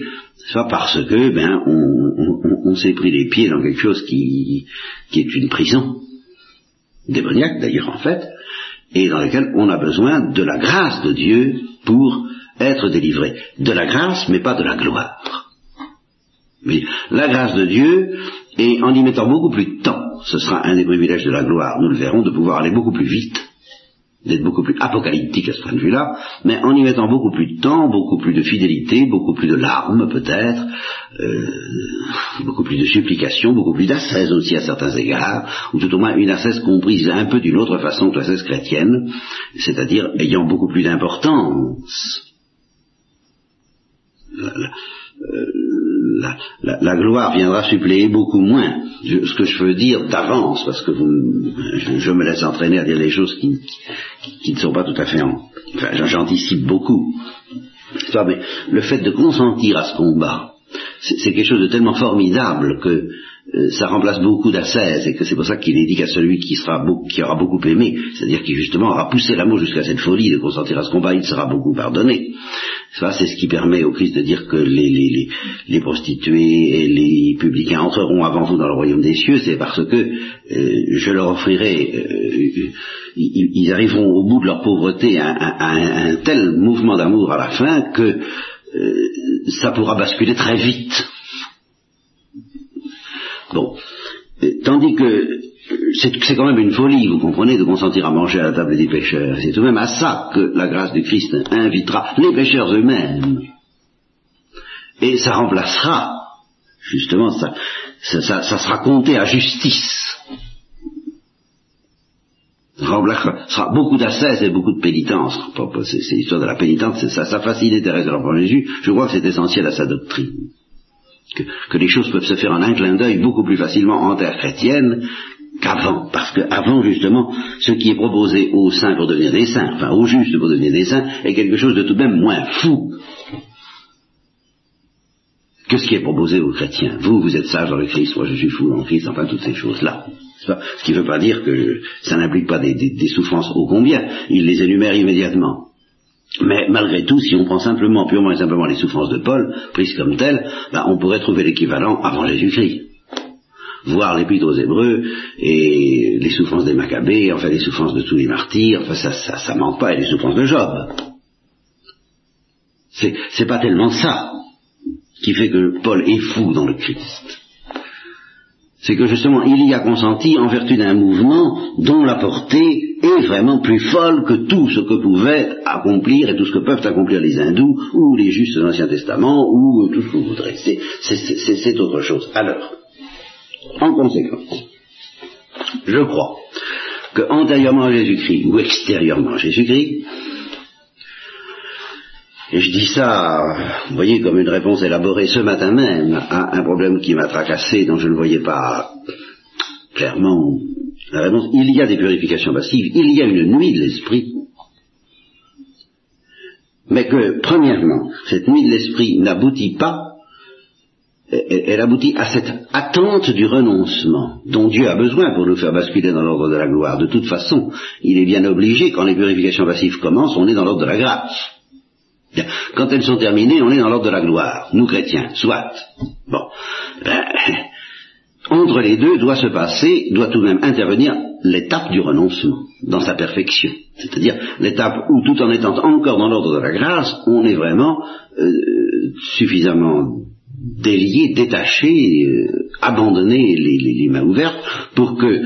soit parce que ben on, s'est pris les pieds dans quelque chose qui, qui est une prison démoniaque d'ailleurs en fait, et dans laquelle on a besoin de la grâce de Dieu pour être délivré. De la grâce, mais pas de la gloire. Mais la grâce de Dieu, et en y mettant beaucoup plus de temps, ce sera un des privilèges de la gloire, nous le verrons, de pouvoir aller beaucoup plus vite, d'être beaucoup plus apocalyptique à ce point de vue-là, mais en y mettant beaucoup plus de temps, beaucoup plus de fidélité, beaucoup plus de larmes peut-être, euh, beaucoup plus de supplication, beaucoup plus d'ascèse aussi à certains égards, ou tout au moins une ascèse comprise un peu d'une autre façon que l'ascèse chrétienne, c'est-à-dire ayant beaucoup plus d'importance. Euh, la, gloire viendra suppléer beaucoup moins ce que je veux dire d'avance, parce que je, me laisse entraîner à dire des choses qui, ne sont pas tout à fait en... Enfin, j'anticipe beaucoup. Mais le fait de consentir à ce combat, c'est quelque chose de tellement formidable que euh, ça remplace beaucoup d'ascèse et que c'est pour ça qu'il est dit qu'à celui qui, qui aura beaucoup aimé, c'est-à-dire qui justement aura poussé l'amour jusqu'à cette folie de consentir à ce combat, il sera beaucoup pardonné. Ça, c'est ce qui permet au Christ de dire que les, les, les, prostituées et les publicains entreront avant vous dans le royaume des cieux, c'est parce que euh, je leur offrirai, euh, ils, arriveront au bout de leur pauvreté à, un tel mouvement d'amour à la fin que ça pourra basculer très vite. Bon. Tandis que c'est quand même une folie, vous comprenez, de consentir à manger à la table des pécheurs. C'est tout de même à ça que la grâce du Christ invitera les pécheurs eux-mêmes. Et ça remplacera, justement, ça, ça, sera compté à justice. Ça sera beaucoup d'ascèse et beaucoup de pénitence. C'est l'histoire de la pénitence, ça, ça fascine Thérèse de l'Enfant Jésus. Je crois que c'est essentiel à sa doctrine que, les choses peuvent se faire en un clin d'œil beaucoup plus facilement en terre chrétienne qu'avant, parce qu'avant justement, ce qui est proposé aux saints pour devenir des saints, enfin aux justes pour devenir des saints, est quelque chose de tout de même moins fou que ce qui est proposé aux chrétiens. Vous, vous êtes sages dans le Christ, moi je suis fou dans le Christ, enfin toutes ces choses-là. Ce qui ne veut pas dire que ça n'implique pas des, des souffrances ô combien, il les énumère immédiatement. Mais malgré tout, si on prend simplement, purement et simplement les souffrances de Paul, prises comme telles, ben, on pourrait trouver l'équivalent avant Jésus-Christ. Voir l'épître aux Hébreux et les souffrances des Maccabées, enfin les souffrances de tous les martyrs, enfin ça, ça, ça manque pas, et les souffrances de Job. C'est, pas tellement ça qui fait que Paul est fou dans le Christ. c'est que justement il y a consenti en vertu d'un mouvement dont la portée est vraiment plus folle que tout ce que pouvaient accomplir et tout ce que peuvent accomplir les hindous ou les justes de l'Ancien Testament ou tout ce que vous voudrez. C'est autre chose. Alors, en conséquence, je crois que antérieurement à Jésus-Christ ou extérieurement à Jésus-Christ, et je dis ça, vous voyez, comme une réponse élaborée ce matin même à un problème qui m'a tracassé, dont je ne voyais pas clairement la réponse. Il y a des purifications passives, il y a une nuit de l'esprit, mais que, premièrement, cette nuit de l'esprit n'aboutit pas, elle aboutit à cette attente du renoncement dont Dieu a besoin pour nous faire basculer dans l'ordre de la gloire. De toute façon, il est bien obligé, quand les purifications passives commencent, on est dans l'ordre de la grâce. Quand elles sont terminées, on est dans l'ordre de la gloire, nous chrétiens, soit. Bon. Ben, entre les deux doit se passer, doit tout de même intervenir l'étape du renoncement, dans sa perfection. C'est-à-dire l'étape où, tout en étant encore dans l'ordre de la grâce, on est vraiment euh, suffisamment délié, détaché, euh, abandonné les, mains ouvertes pour que,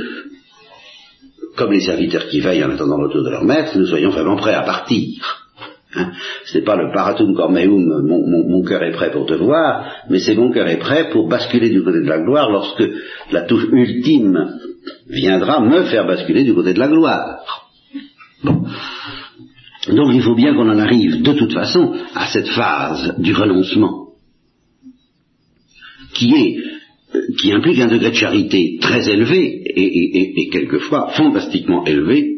comme les serviteurs qui veillent en attendant le retour de leur maître, nous soyons vraiment prêts à partir. Hein. Ce n'est pas le paratum cormeum, mon, mon, cœur est prêt pour te voir, mais c'est mon cœur est prêt pour basculer du côté de la gloire lorsque la touche ultime viendra me faire basculer du côté de la gloire. Bon. Donc il faut bien qu'on en arrive de toute façon à cette phase du renoncement, qui est euh, qui implique un degré de charité très élevé et quelquefois fantastiquement élevé,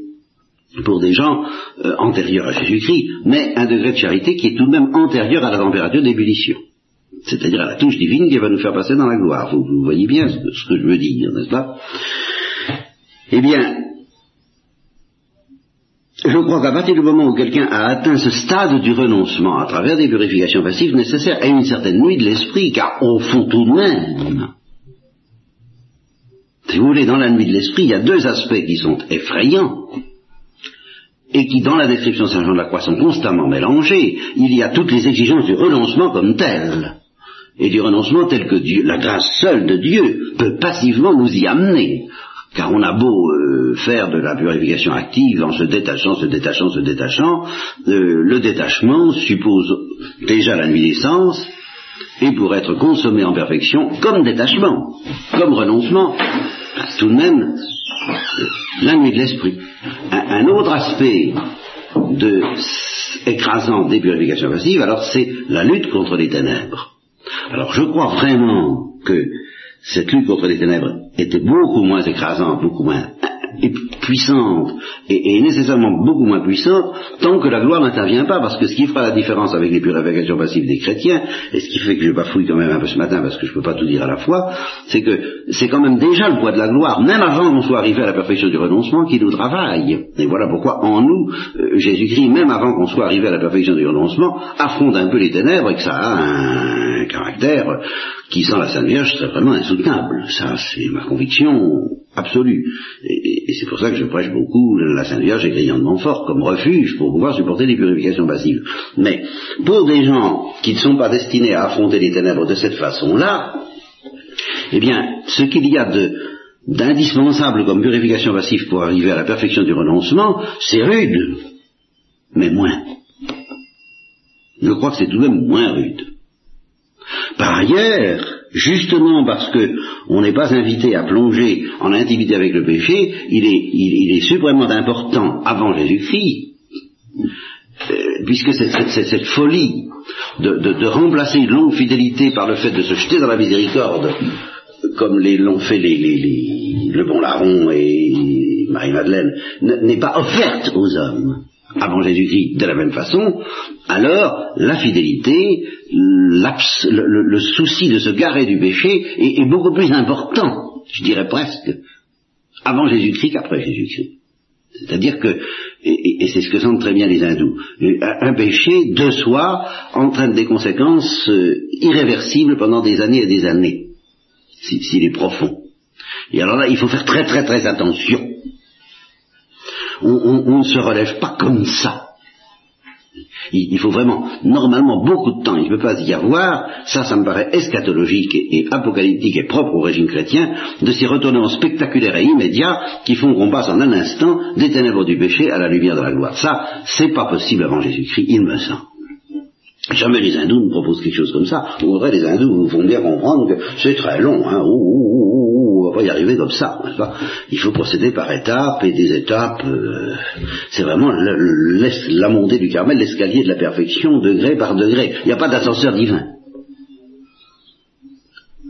pour des gens euh, antérieurs à Jésus-Christ, mais un degré de charité qui est tout de même antérieur à la température d'ébullition. C'est-à-dire à la touche divine qui va nous faire passer dans la gloire. Vous, voyez bien ce que je veux dire, n'est-ce pas? Eh bien, je crois qu'à partir du moment où quelqu'un a atteint ce stade du renoncement à travers des purifications passives nécessaires à une certaine nuit de l'esprit, car au fond tout de même, si vous voulez, dans la nuit de l'esprit, il y a deux aspects qui sont effrayants et qui, dans la description de Saint Jean de la Croix, sont constamment mélangés, il y a toutes les exigences du renoncement comme tel, et du renoncement tel que Dieu, la grâce seule de Dieu peut passivement nous y amener. Car on a beau euh, faire de la purification active en se détachant, se détachant, se détachant, euh, le détachement suppose déjà la nuit d'essence, et pour être consommé en perfection, comme détachement, comme renoncement, tout de même la nuit de l'esprit. Un, autre aspect de écrasant des purifications passives, alors c'est la lutte contre les ténèbres. Alors je crois vraiment que cette lutte contre les ténèbres était beaucoup moins écrasante, beaucoup moins puissante et, nécessairement beaucoup moins puissante tant que la gloire n'intervient pas, parce que ce qui fera la différence avec les purifications passives des chrétiens, et ce qui fait que je bafouille quand même un peu ce matin parce que je ne peux pas tout dire à la fois, c'est que c'est quand même déjà le poids de la gloire, même avant qu'on soit arrivé à la perfection du renoncement, qui nous travaille. Et voilà pourquoi en nous, euh, Jésus-Christ, même avant qu'on soit arrivé à la perfection du renoncement, affronte un peu les ténèbres et que ça a un caractère qui, sans la Sainte Vierge, serait vraiment insoutenable. Ça, c'est ma conviction absolue. Et, c'est pour ça que je prêche beaucoup la Sainte Vierge et de fort comme refuge pour pouvoir supporter les purifications passives. Mais pour des gens qui ne sont pas destinés à affronter les ténèbres de cette façon-là, eh bien, ce qu'il y a de d'indispensable comme purification passive pour arriver à la perfection du renoncement, c'est rude, mais moins. Je crois que c'est tout de même moins rude. Par ailleurs, justement parce que on n'est pas invité à plonger en intimité avec le péché, il est, suprêmement important avant Jésus-Christ, euh, puisque cette, folie de, remplacer une longue fidélité par le fait de se jeter dans la miséricorde, comme l'ont fait le bon larron et Marie-Madeleine, n'est pas offerte aux hommes avant Jésus-Christ de la même façon, alors la fidélité, le, souci de se garer du péché est, beaucoup plus important, je dirais presque, avant Jésus-Christ qu'après Jésus-Christ. C'est-à-dire que, et, c'est ce que sentent très bien les hindous, un, péché de soi entraîne des conséquences euh, irréversibles pendant des années et des années, s'il est profond. Et alors là, il faut faire très très très attention on, ne se relève pas comme ça Il, faut vraiment, normalement, beaucoup de temps. Il ne peut pas y avoir, ça, ça me paraît eschatologique et, apocalyptique et propre au régime chrétien, de ces retournements spectaculaires et immédiats qui font qu'on passe en un instant des ténèbres du péché à la lumière de la gloire. Ça, c'est pas possible avant Jésus-Christ, il me semble. Jamais les hindous ne proposent quelque chose comme ça. Au contraire, les hindous vous font bien comprendre que c'est très long. Hein. On va pas y arriver comme ça. Pas? Il faut procéder par étapes et des étapes. Euh, c'est vraiment la montée du Carmel, l'escalier de la perfection, degré par degré. Il n'y a pas d'ascenseur divin.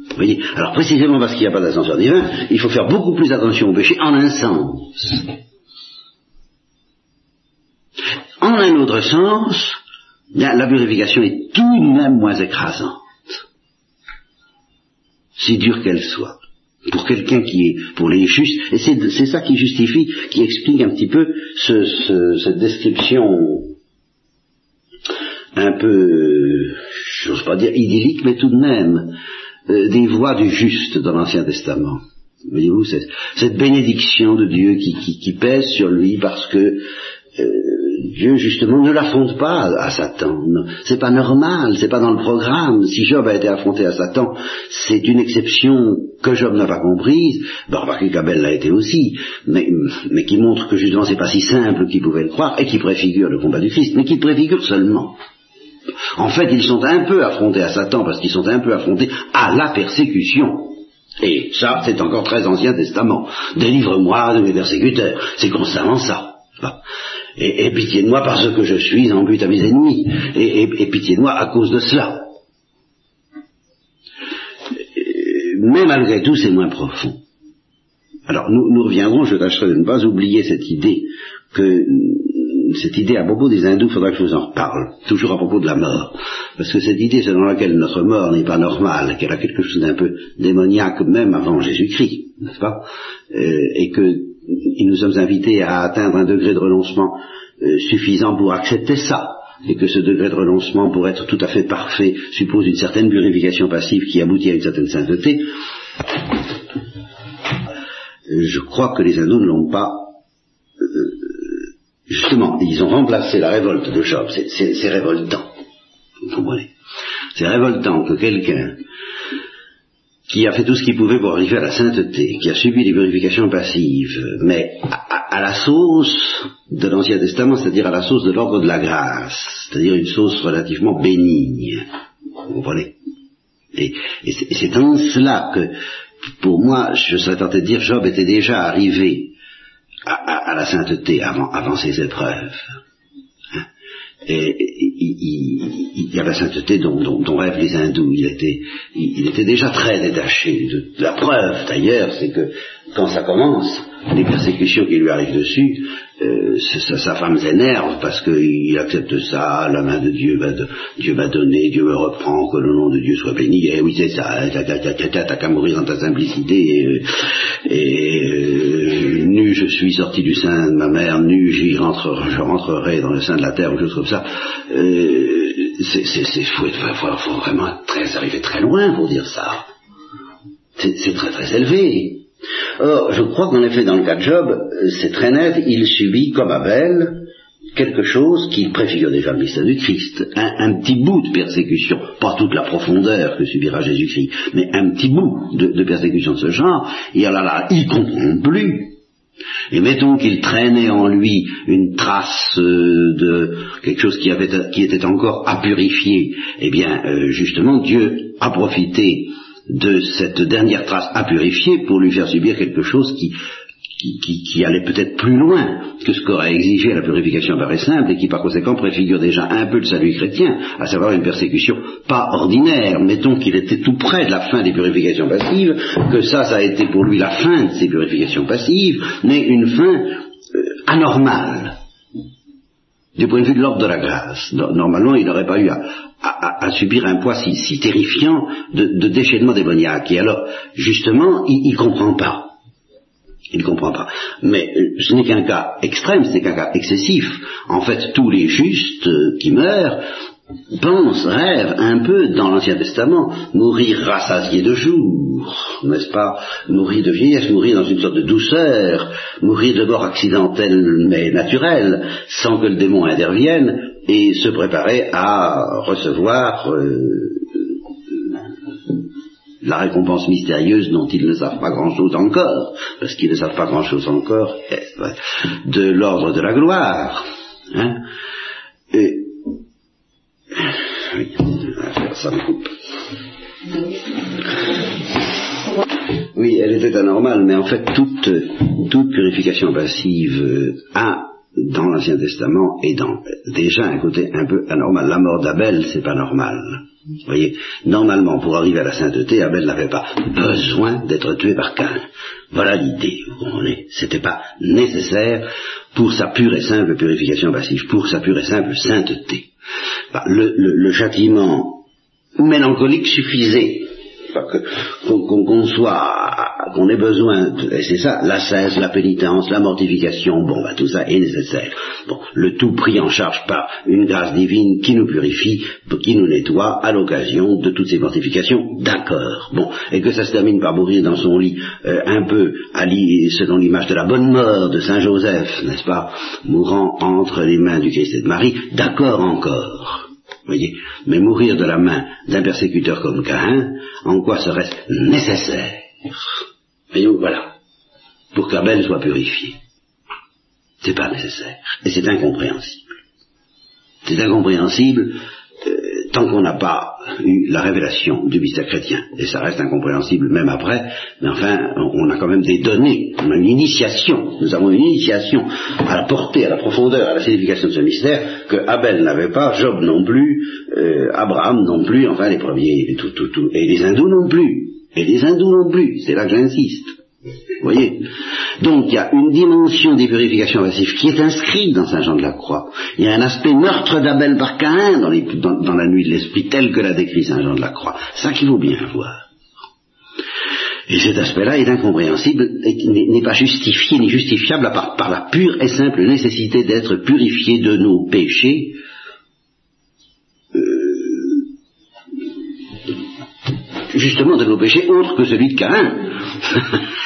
Vous voyez? Alors précisément parce qu'il n'y a pas d'ascenseur divin, il faut faire beaucoup plus attention au péché en un sens. En un autre sens, la purification est tout de même moins écrasante, si dure qu'elle soit. Pour quelqu'un qui est, pour les justes, et c'est ça qui justifie, qui explique un petit peu cette description un peu, j'ose pas dire idyllique, mais tout de même, euh, des voies du juste dans l'Ancien Testament. Voyez-vous, cette, bénédiction de Dieu qui, pèse sur lui parce que euh, Dieu justement ne l'affronte pas à, Satan. C'est pas normal, c'est pas dans le programme. Si Job a été affronté à Satan, c'est une exception que Job n'a pas comprise. Bon, qu'Abel l'a été aussi, mais, mais qui montre que justement c'est pas si simple qu'il pouvait le croire et qui préfigure le combat du Christ, mais qui préfigure seulement. En fait, ils sont un peu affrontés à Satan parce qu'ils sont un peu affrontés à la persécution. Et ça, c'est encore très Ancien Testament. Délivre-moi de mes persécuteurs. C'est constamment ça et, pitié de moi parce que je suis en but à mes ennemis, et, pitié de moi à cause de cela. Mais malgré tout, c'est moins profond. Alors nous, reviendrons, je tâcherai de ne pas oublier cette idée que cette idée à propos des hindous, faudra que je vous en reparle, toujours à propos de la mort. Parce que cette idée selon laquelle notre mort n'est pas normale, qu'elle a quelque chose d'un peu démoniaque même avant Jésus-Christ, n'est-ce pas? Euh, Et que nous sommes invités à atteindre un degré de renoncement euh, suffisant pour accepter ça, et que ce degré de renoncement, pour être tout à fait parfait, suppose une certaine purification passive qui aboutit à une certaine sainteté, je crois que les hindous ne l'ont pas. Euh, justement, ils ont remplacé la révolte de Job. C'est révoltant. Vous comprenez? C'est révoltant que quelqu'un qui a fait tout ce qu'il pouvait pour arriver à la sainteté, qui a subi des purifications passives, mais à, la sauce de l'Ancien Testament, c'est-à-dire à la sauce de l'ordre de la grâce, c'est-à-dire une sauce relativement bénigne. Vous comprenez Et, c'est en cela que, pour moi, je serais tenté de dire, Job était déjà arrivé à, la sainteté avant, ses épreuves. Et, il, y a la sainteté dont, rêvent les hindous. Il était, il, était déjà très détaché. De, la preuve, d'ailleurs, c'est que quand ça commence, les persécutions qui lui arrivent dessus, euh, sa, femme s'énerve parce qu'il accepte ça, la main de Dieu va Dieu m'a donné, Dieu me reprend, que le nom de Dieu soit béni. Et oui, c'est ça, t'as qu'à mourir dans ta simplicité. Et, euh, nu, je suis sorti du sein de ma mère, nu, j'y je rentrerai dans le sein de la terre ou chose comme ça. Euh, c'est faut, faut, faut, vraiment très, arriver très loin pour dire ça. C'est très très élevé. Or, je crois qu'en effet, dans le cas de Job, c'est très net, il subit, comme Abel, quelque chose qui préfigure déjà le mystère du Christ, un, petit bout de persécution, pas toute la profondeur que subira Jésus-Christ, mais un petit bout de, persécution de ce genre, et alors là, il comprend plus. Et mettons qu'il traînait en lui une trace euh, de quelque chose qui, était encore à purifier, eh bien, euh, justement, Dieu a profité de cette dernière trace à purifier pour lui faire subir quelque chose qui, qui, allait peut-être plus loin que ce qu'aurait exigé la purification par simple et qui par conséquent préfigure déjà un peu le salut chrétien, à savoir une persécution pas ordinaire. Mettons qu'il était tout près de la fin des purifications passives, que ça, ça a été pour lui la fin de ces purifications passives, mais une fin euh, anormale du point de vue de l'ordre de la grâce. Normalement, il n'aurait pas eu à, subir un poids si, terrifiant de, déchaînement démoniaque. Et alors, justement, il ne comprend pas. Il ne comprend pas. Mais euh, ce n'est qu'un cas extrême, ce n'est qu'un cas excessif. En fait, tous les justes euh, qui meurent pense, rêve un peu dans l'Ancien Testament, mourir rassasié de jour, n'est-ce pas? Mourir de vieillesse, mourir dans une sorte de douceur, mourir de mort accidentelle mais naturelle, sans que le démon intervienne, et se préparer à recevoir euh, la récompense mystérieuse dont ils ne savent pas grand-chose encore, parce qu'ils ne savent pas grand-chose encore, de l'ordre de la gloire. Hein. Et, oui, ça me coupe. Oui, elle était anormale, mais en fait, toute, toute purification passive a, dans l'Ancien Testament, et dans déjà un côté un peu anormal. La mort d'Abel, c'est pas normal. Vous voyez, normalement, pour arriver à la sainteté, Abel n'avait pas besoin d'être tué par Cain. Voilà l'idée, vous comprenez C'était pas nécessaire pour sa pure et simple purification passive, pour sa pure et simple sainteté. Bah, le, le châtiment mélancolique suffisait qu'on soit, qu'on ait besoin, et c'est ça, la cesse, la pénitence, la mortification, bon, bah, tout ça est nécessaire. Bon, le tout pris en charge par une grâce divine qui nous purifie, qui nous nettoie à l'occasion de toutes ces mortifications, d'accord. Bon, et que ça se termine par mourir dans son lit, euh, un peu à selon l'image de la bonne mort de Saint Joseph, n'est-ce pas, mourant entre les mains du Christ et de Marie, d'accord encore Mais mourir de la main d'un persécuteur comme Caïn, en quoi serait-ce nécessaire? Voyez, voilà. Pour qu'Abel soit purifié. C'est pas nécessaire. Et c'est incompréhensible. C'est incompréhensible tant qu'on n'a pas eu la révélation du mystère chrétien, et ça reste incompréhensible même après, mais enfin, on a quand même des données, on a une initiation, nous avons une initiation à la portée, à la profondeur, à la signification de ce mystère, que Abel n'avait pas, Job non plus, euh, Abraham non plus, enfin les premiers, tout, tout, tout, et les hindous non plus, et les hindous non plus, c'est là que j'insiste. Vous voyez Donc il y a une dimension des purifications passives qui est inscrite dans Saint Jean de la Croix. Il y a un aspect meurtre d'Abel par Caïn dans, la nuit de l'esprit tel que l'a décrit Saint Jean de la Croix. Ça qu'il faut bien voir. Et cet aspect-là est incompréhensible, n'est pas justifié ni justifiable par, par la pure et simple nécessité d'être purifié de nos péchés justement de nos péchés autres que celui de Caïn.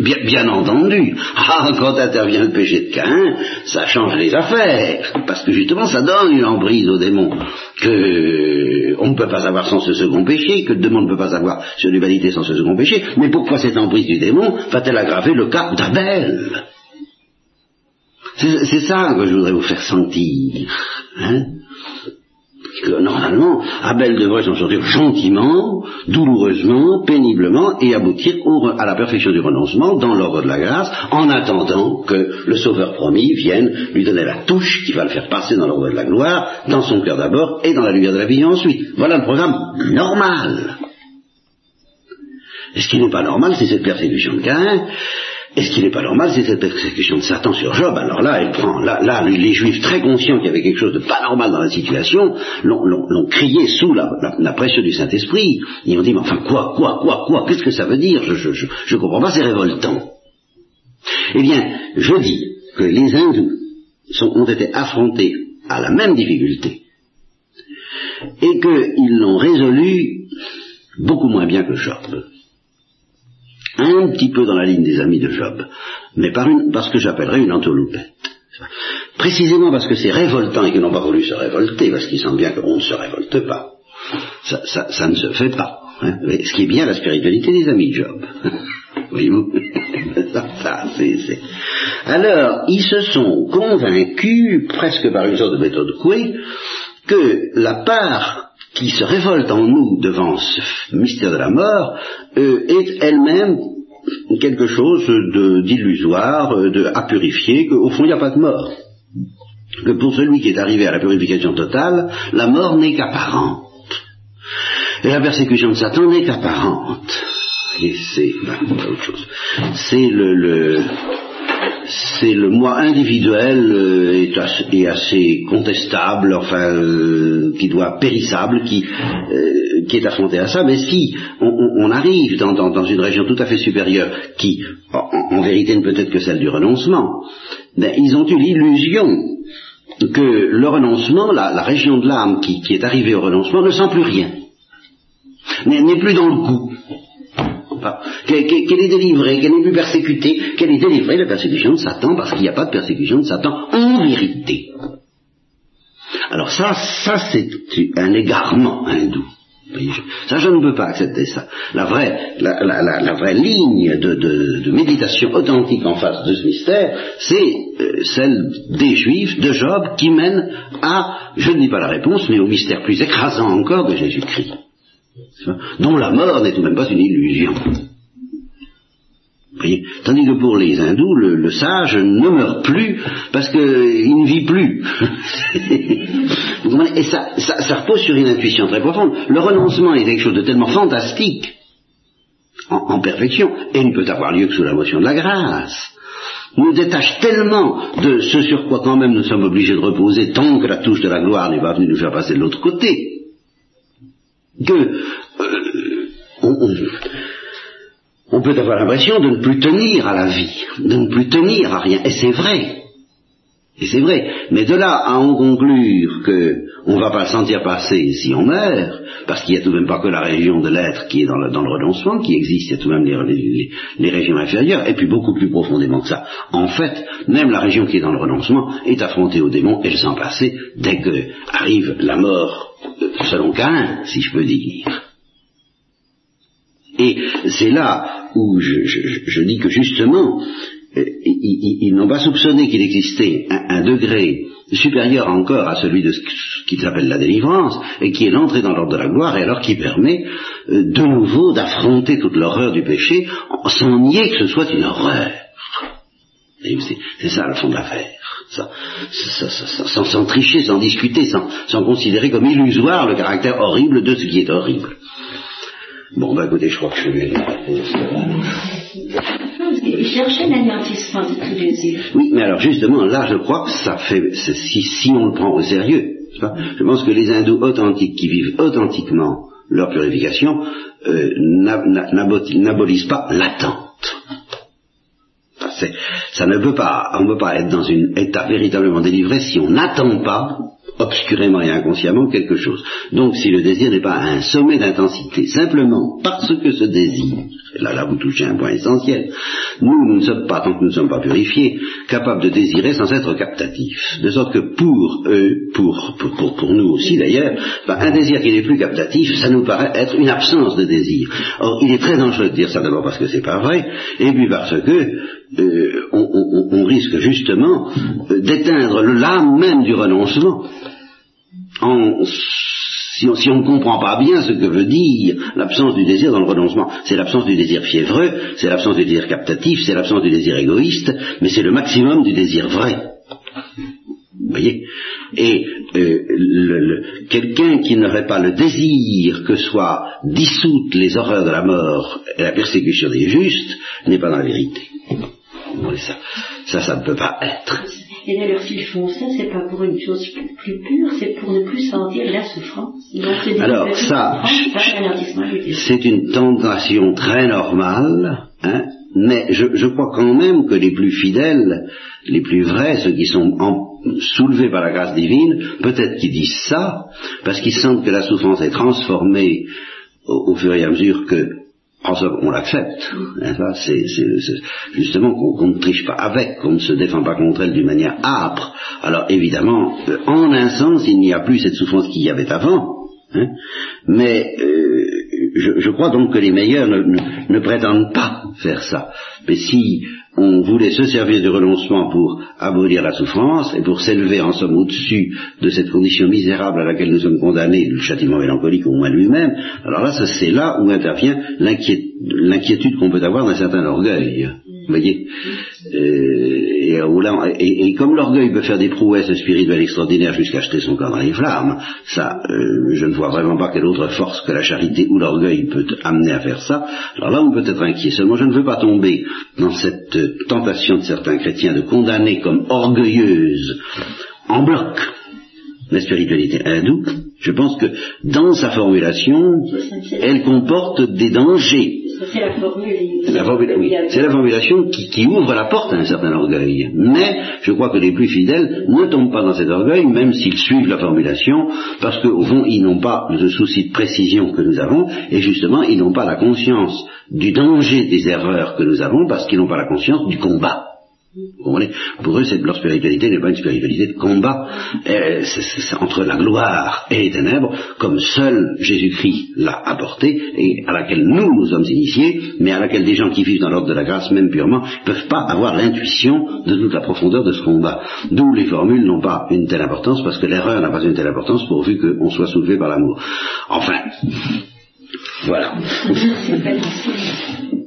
bien, entendu. Ah, quand intervient le péché de Caïn, ça change les affaires, parce que justement ça donne une emprise au démon que on ne peut pas avoir sans ce second péché, que le démon ne peut pas avoir sur l'humanité sans ce second péché. Mais pourquoi cette emprise du démon va-t-elle aggraver le cas d'Abel? C'est ça que je voudrais vous faire sentir. Hein? Que normalement, Abel devrait s'en sortir gentiment, douloureusement, péniblement, et aboutir à la perfection du renoncement dans l'ordre de la grâce, en attendant que le Sauveur promis vienne lui donner la touche qui va le faire passer dans l'ordre de la gloire, dans son cœur d'abord, et dans la lumière de la vie ensuite. Voilà le programme normal. Et ce qui n'est pas normal, c'est cette persécution de Caïn, et ce qui n'est pas normal, c'est cette persécution de Satan sur Job. Alors là, elle prend, là, là, les Juifs très conscients qu'il y avait quelque chose de pas normal dans la situation, l'ont crié sous la, pression du Saint-Esprit. Ils ont dit, mais enfin, quoi, quoi, quoi, quoi, qu'est-ce que ça veut dire? Je je, je, comprends pas, c'est révoltant. Eh bien, je dis que les hindous ont été affrontés à la même difficulté et qu'ils l'ont résolu beaucoup moins bien que Job un petit peu dans la ligne des amis de Job, mais par, une, parce que j'appellerais une entourloupette. Précisément parce que c'est révoltant et qu'ils n'ont pas voulu se révolter, parce qu'ils sentent bien qu'on ne se révolte pas. Ça, ne se fait pas. Hein. Ce qui est bien la spiritualité des amis de Job. Voyez-vous? Alors, ils se sont convaincus, presque par une sorte de méthode couée, que la part qui se révolte en nous devant ce mystère de la mort euh, est elle-même quelque chose d'illusoire, euh, de, à purifier, qu'au fond il n'y a pas de mort. Que pour celui qui est arrivé à la purification totale, la mort n'est qu'apparente. Et la persécution de Satan n'est qu'apparente. Et c'est ben, autre chose. C'est le c'est le moi individuel euh, est, assez, contestable, enfin, euh, qui doit périssable, qui, euh, qui est affronté à ça. Mais si on, arrive dans, dans, une région tout à fait supérieure, qui, en, vérité, ne peut être que celle du renoncement, ben, ils ont eu l'illusion que le renoncement, la, région de l'âme qui, qui est arrivée au renoncement, ne sent plus rien, n'est plus dans le coup qu'elle est délivrée, qu'elle n'est plus persécutée, qu'elle est délivrée de la persécution de Satan, parce qu'il n'y a pas de persécution de Satan en vérité. Alors ça, ça c'est un égarement hindou. Ça, je ne peux pas accepter ça. La vraie, la, vraie ligne de, méditation authentique en face de ce mystère, c'est euh, celle des Juifs, de Job, qui mène à, je ne dis pas la réponse, mais au mystère plus écrasant encore de Jésus-Christ, dont la mort n'est tout même pas une illusion. Tandis que pour les hindous, le, sage ne meurt plus parce qu'il ne vit plus. Et ça, ça, repose sur une intuition très profonde. Le renoncement est quelque chose de tellement fantastique en, perfection, et ne peut avoir lieu que sous la motion de la grâce nous détache tellement de ce sur quoi quand même nous sommes obligés de reposer tant que la touche de la gloire n'est pas venue nous faire passer de l'autre côté, que euh, on peut avoir l'impression de ne plus tenir à la vie, de ne plus tenir à rien. Et c'est vrai. Et c'est vrai. Mais de là à en conclure que on ne va pas le sentir passer si on meurt, parce qu'il n'y a tout de même pas que la région de l'être qui est dans le, renoncement, qui existe, il y a tout de même les, régions inférieures, et puis beaucoup plus profondément que ça. En fait, même la région qui est dans le renoncement est affrontée au démon et le sent passer dès que arrive la mort, selon Cain, si je peux dire. Et c'est là où je, dis que justement, euh, ils, n'ont pas soupçonné qu'il existait un, degré supérieur encore à celui de ce qu'ils appellent la délivrance, et qui est l'entrée dans l'ordre de la gloire, et alors qui permet euh, de nouveau d'affronter toute l'horreur du péché sans nier que ce soit une horreur. C'est ça le fond de l'affaire. Sans, tricher, sans discuter, sans, sans considérer comme illusoire le caractère horrible de ce qui est horrible. Bon, bah écoutez, je crois que je vais l'anéantissement de tous les yeux. Oui, mais alors justement, là, je crois que ça fait, si, si on le prend au sérieux, je pense que les hindous authentiques qui vivent authentiquement leur purification euh, n'abolissent pas l'attente. Ça ne peut pas, on ne peut pas être dans un état véritablement délivré si on n'attend pas obscurément et inconsciemment quelque chose. Donc si le désir n'est pas à un sommet d'intensité, simplement parce que ce désir, là là vous touchez un point essentiel, nous, nous ne sommes pas, tant que nous ne sommes pas purifiés, capables de désirer sans être captatifs. De sorte que pour eux, pour, pour, pour, nous aussi d'ailleurs, ben, un désir qui n'est plus captatif, ça nous paraît être une absence de désir. Or, il est très dangereux de dire ça d'abord parce que c'est pas vrai, et puis parce que euh, on, risque justement d'éteindre l'âme même du renoncement si, on, ne comprend pas bien ce que veut dire l'absence du désir dans le renoncement, c'est l'absence du désir fiévreux, c'est l'absence du désir captatif, c'est l'absence du désir égoïste, mais c'est le maximum du désir vrai. Vous voyez? Et euh, quelqu'un qui n'aurait pas le désir que soient dissoutes les horreurs de la mort et la persécution des justes n'est pas dans la vérité. Ça, ça, ça ne peut pas être. Et d'ailleurs, s'ils font ça, c'est pas pour une chose plus pure, c'est pour ne plus sentir la souffrance. Alors ça, c'est une tentation très normale, hein, mais je, crois quand même que les plus fidèles, les plus vrais, ceux qui sont soulevés par la grâce divine, peut-être qu'ils disent ça, parce qu'ils sentent que la souffrance est transformée au fur et à mesure que on l'accepte. c'est, justement qu'on, ne triche pas avec, qu'on ne se défend pas contre elle d'une manière âpre. Alors évidemment, euh, en un sens, il n'y a plus cette souffrance qu'il y avait avant. Hein. mais euh, je, crois donc que les meilleurs ne, prétendent pas faire ça. Mais si on voulait se servir du renoncement pour abolir la souffrance et pour s'élever en somme au-dessus de cette condition misérable à laquelle nous sommes condamnés, le châtiment mélancolique au moins lui-même, alors là, c'est là où intervient l'inquiétude qu'on peut avoir d'un certain orgueil. Vous voyez euh, et, comme l'orgueil peut faire des prouesses spirituelles extraordinaires jusqu'à jeter son corps dans les flammes, ça, euh, je ne vois vraiment pas quelle autre force que la charité ou l'orgueil peut amener à faire ça. Alors là, on peut être inquiet. Seulement, je ne veux pas tomber dans cette tentation de certains chrétiens de condamner comme orgueilleuse en bloc la spiritualité hindoue. Je pense que dans sa formulation, elle comporte des dangers c'est la C'est la formulation qui, ouvre la porte à un certain orgueil. Mais je crois que les plus fidèles ne tombent pas dans cet orgueil, même s'ils suivent la formulation, parce qu'au fond, ils n'ont pas le souci de précision que nous avons, et justement, ils n'ont pas la conscience du danger des erreurs que nous avons, parce qu'ils n'ont pas la conscience du combat. Pour eux, leur spiritualité n'est pas une spiritualité de combat euh, c'est, entre la gloire et les ténèbres, comme seul Jésus-Christ l'a apporté, et à laquelle nous nous sommes initiés, mais à laquelle des gens qui vivent dans l'ordre de la grâce, même purement, ne peuvent pas avoir l'intuition de toute la profondeur de ce combat. D'où les formules n'ont pas une telle importance, parce que l'erreur n'a pas une telle importance pourvu qu'on soit soulevé par l'amour. Enfin, voilà.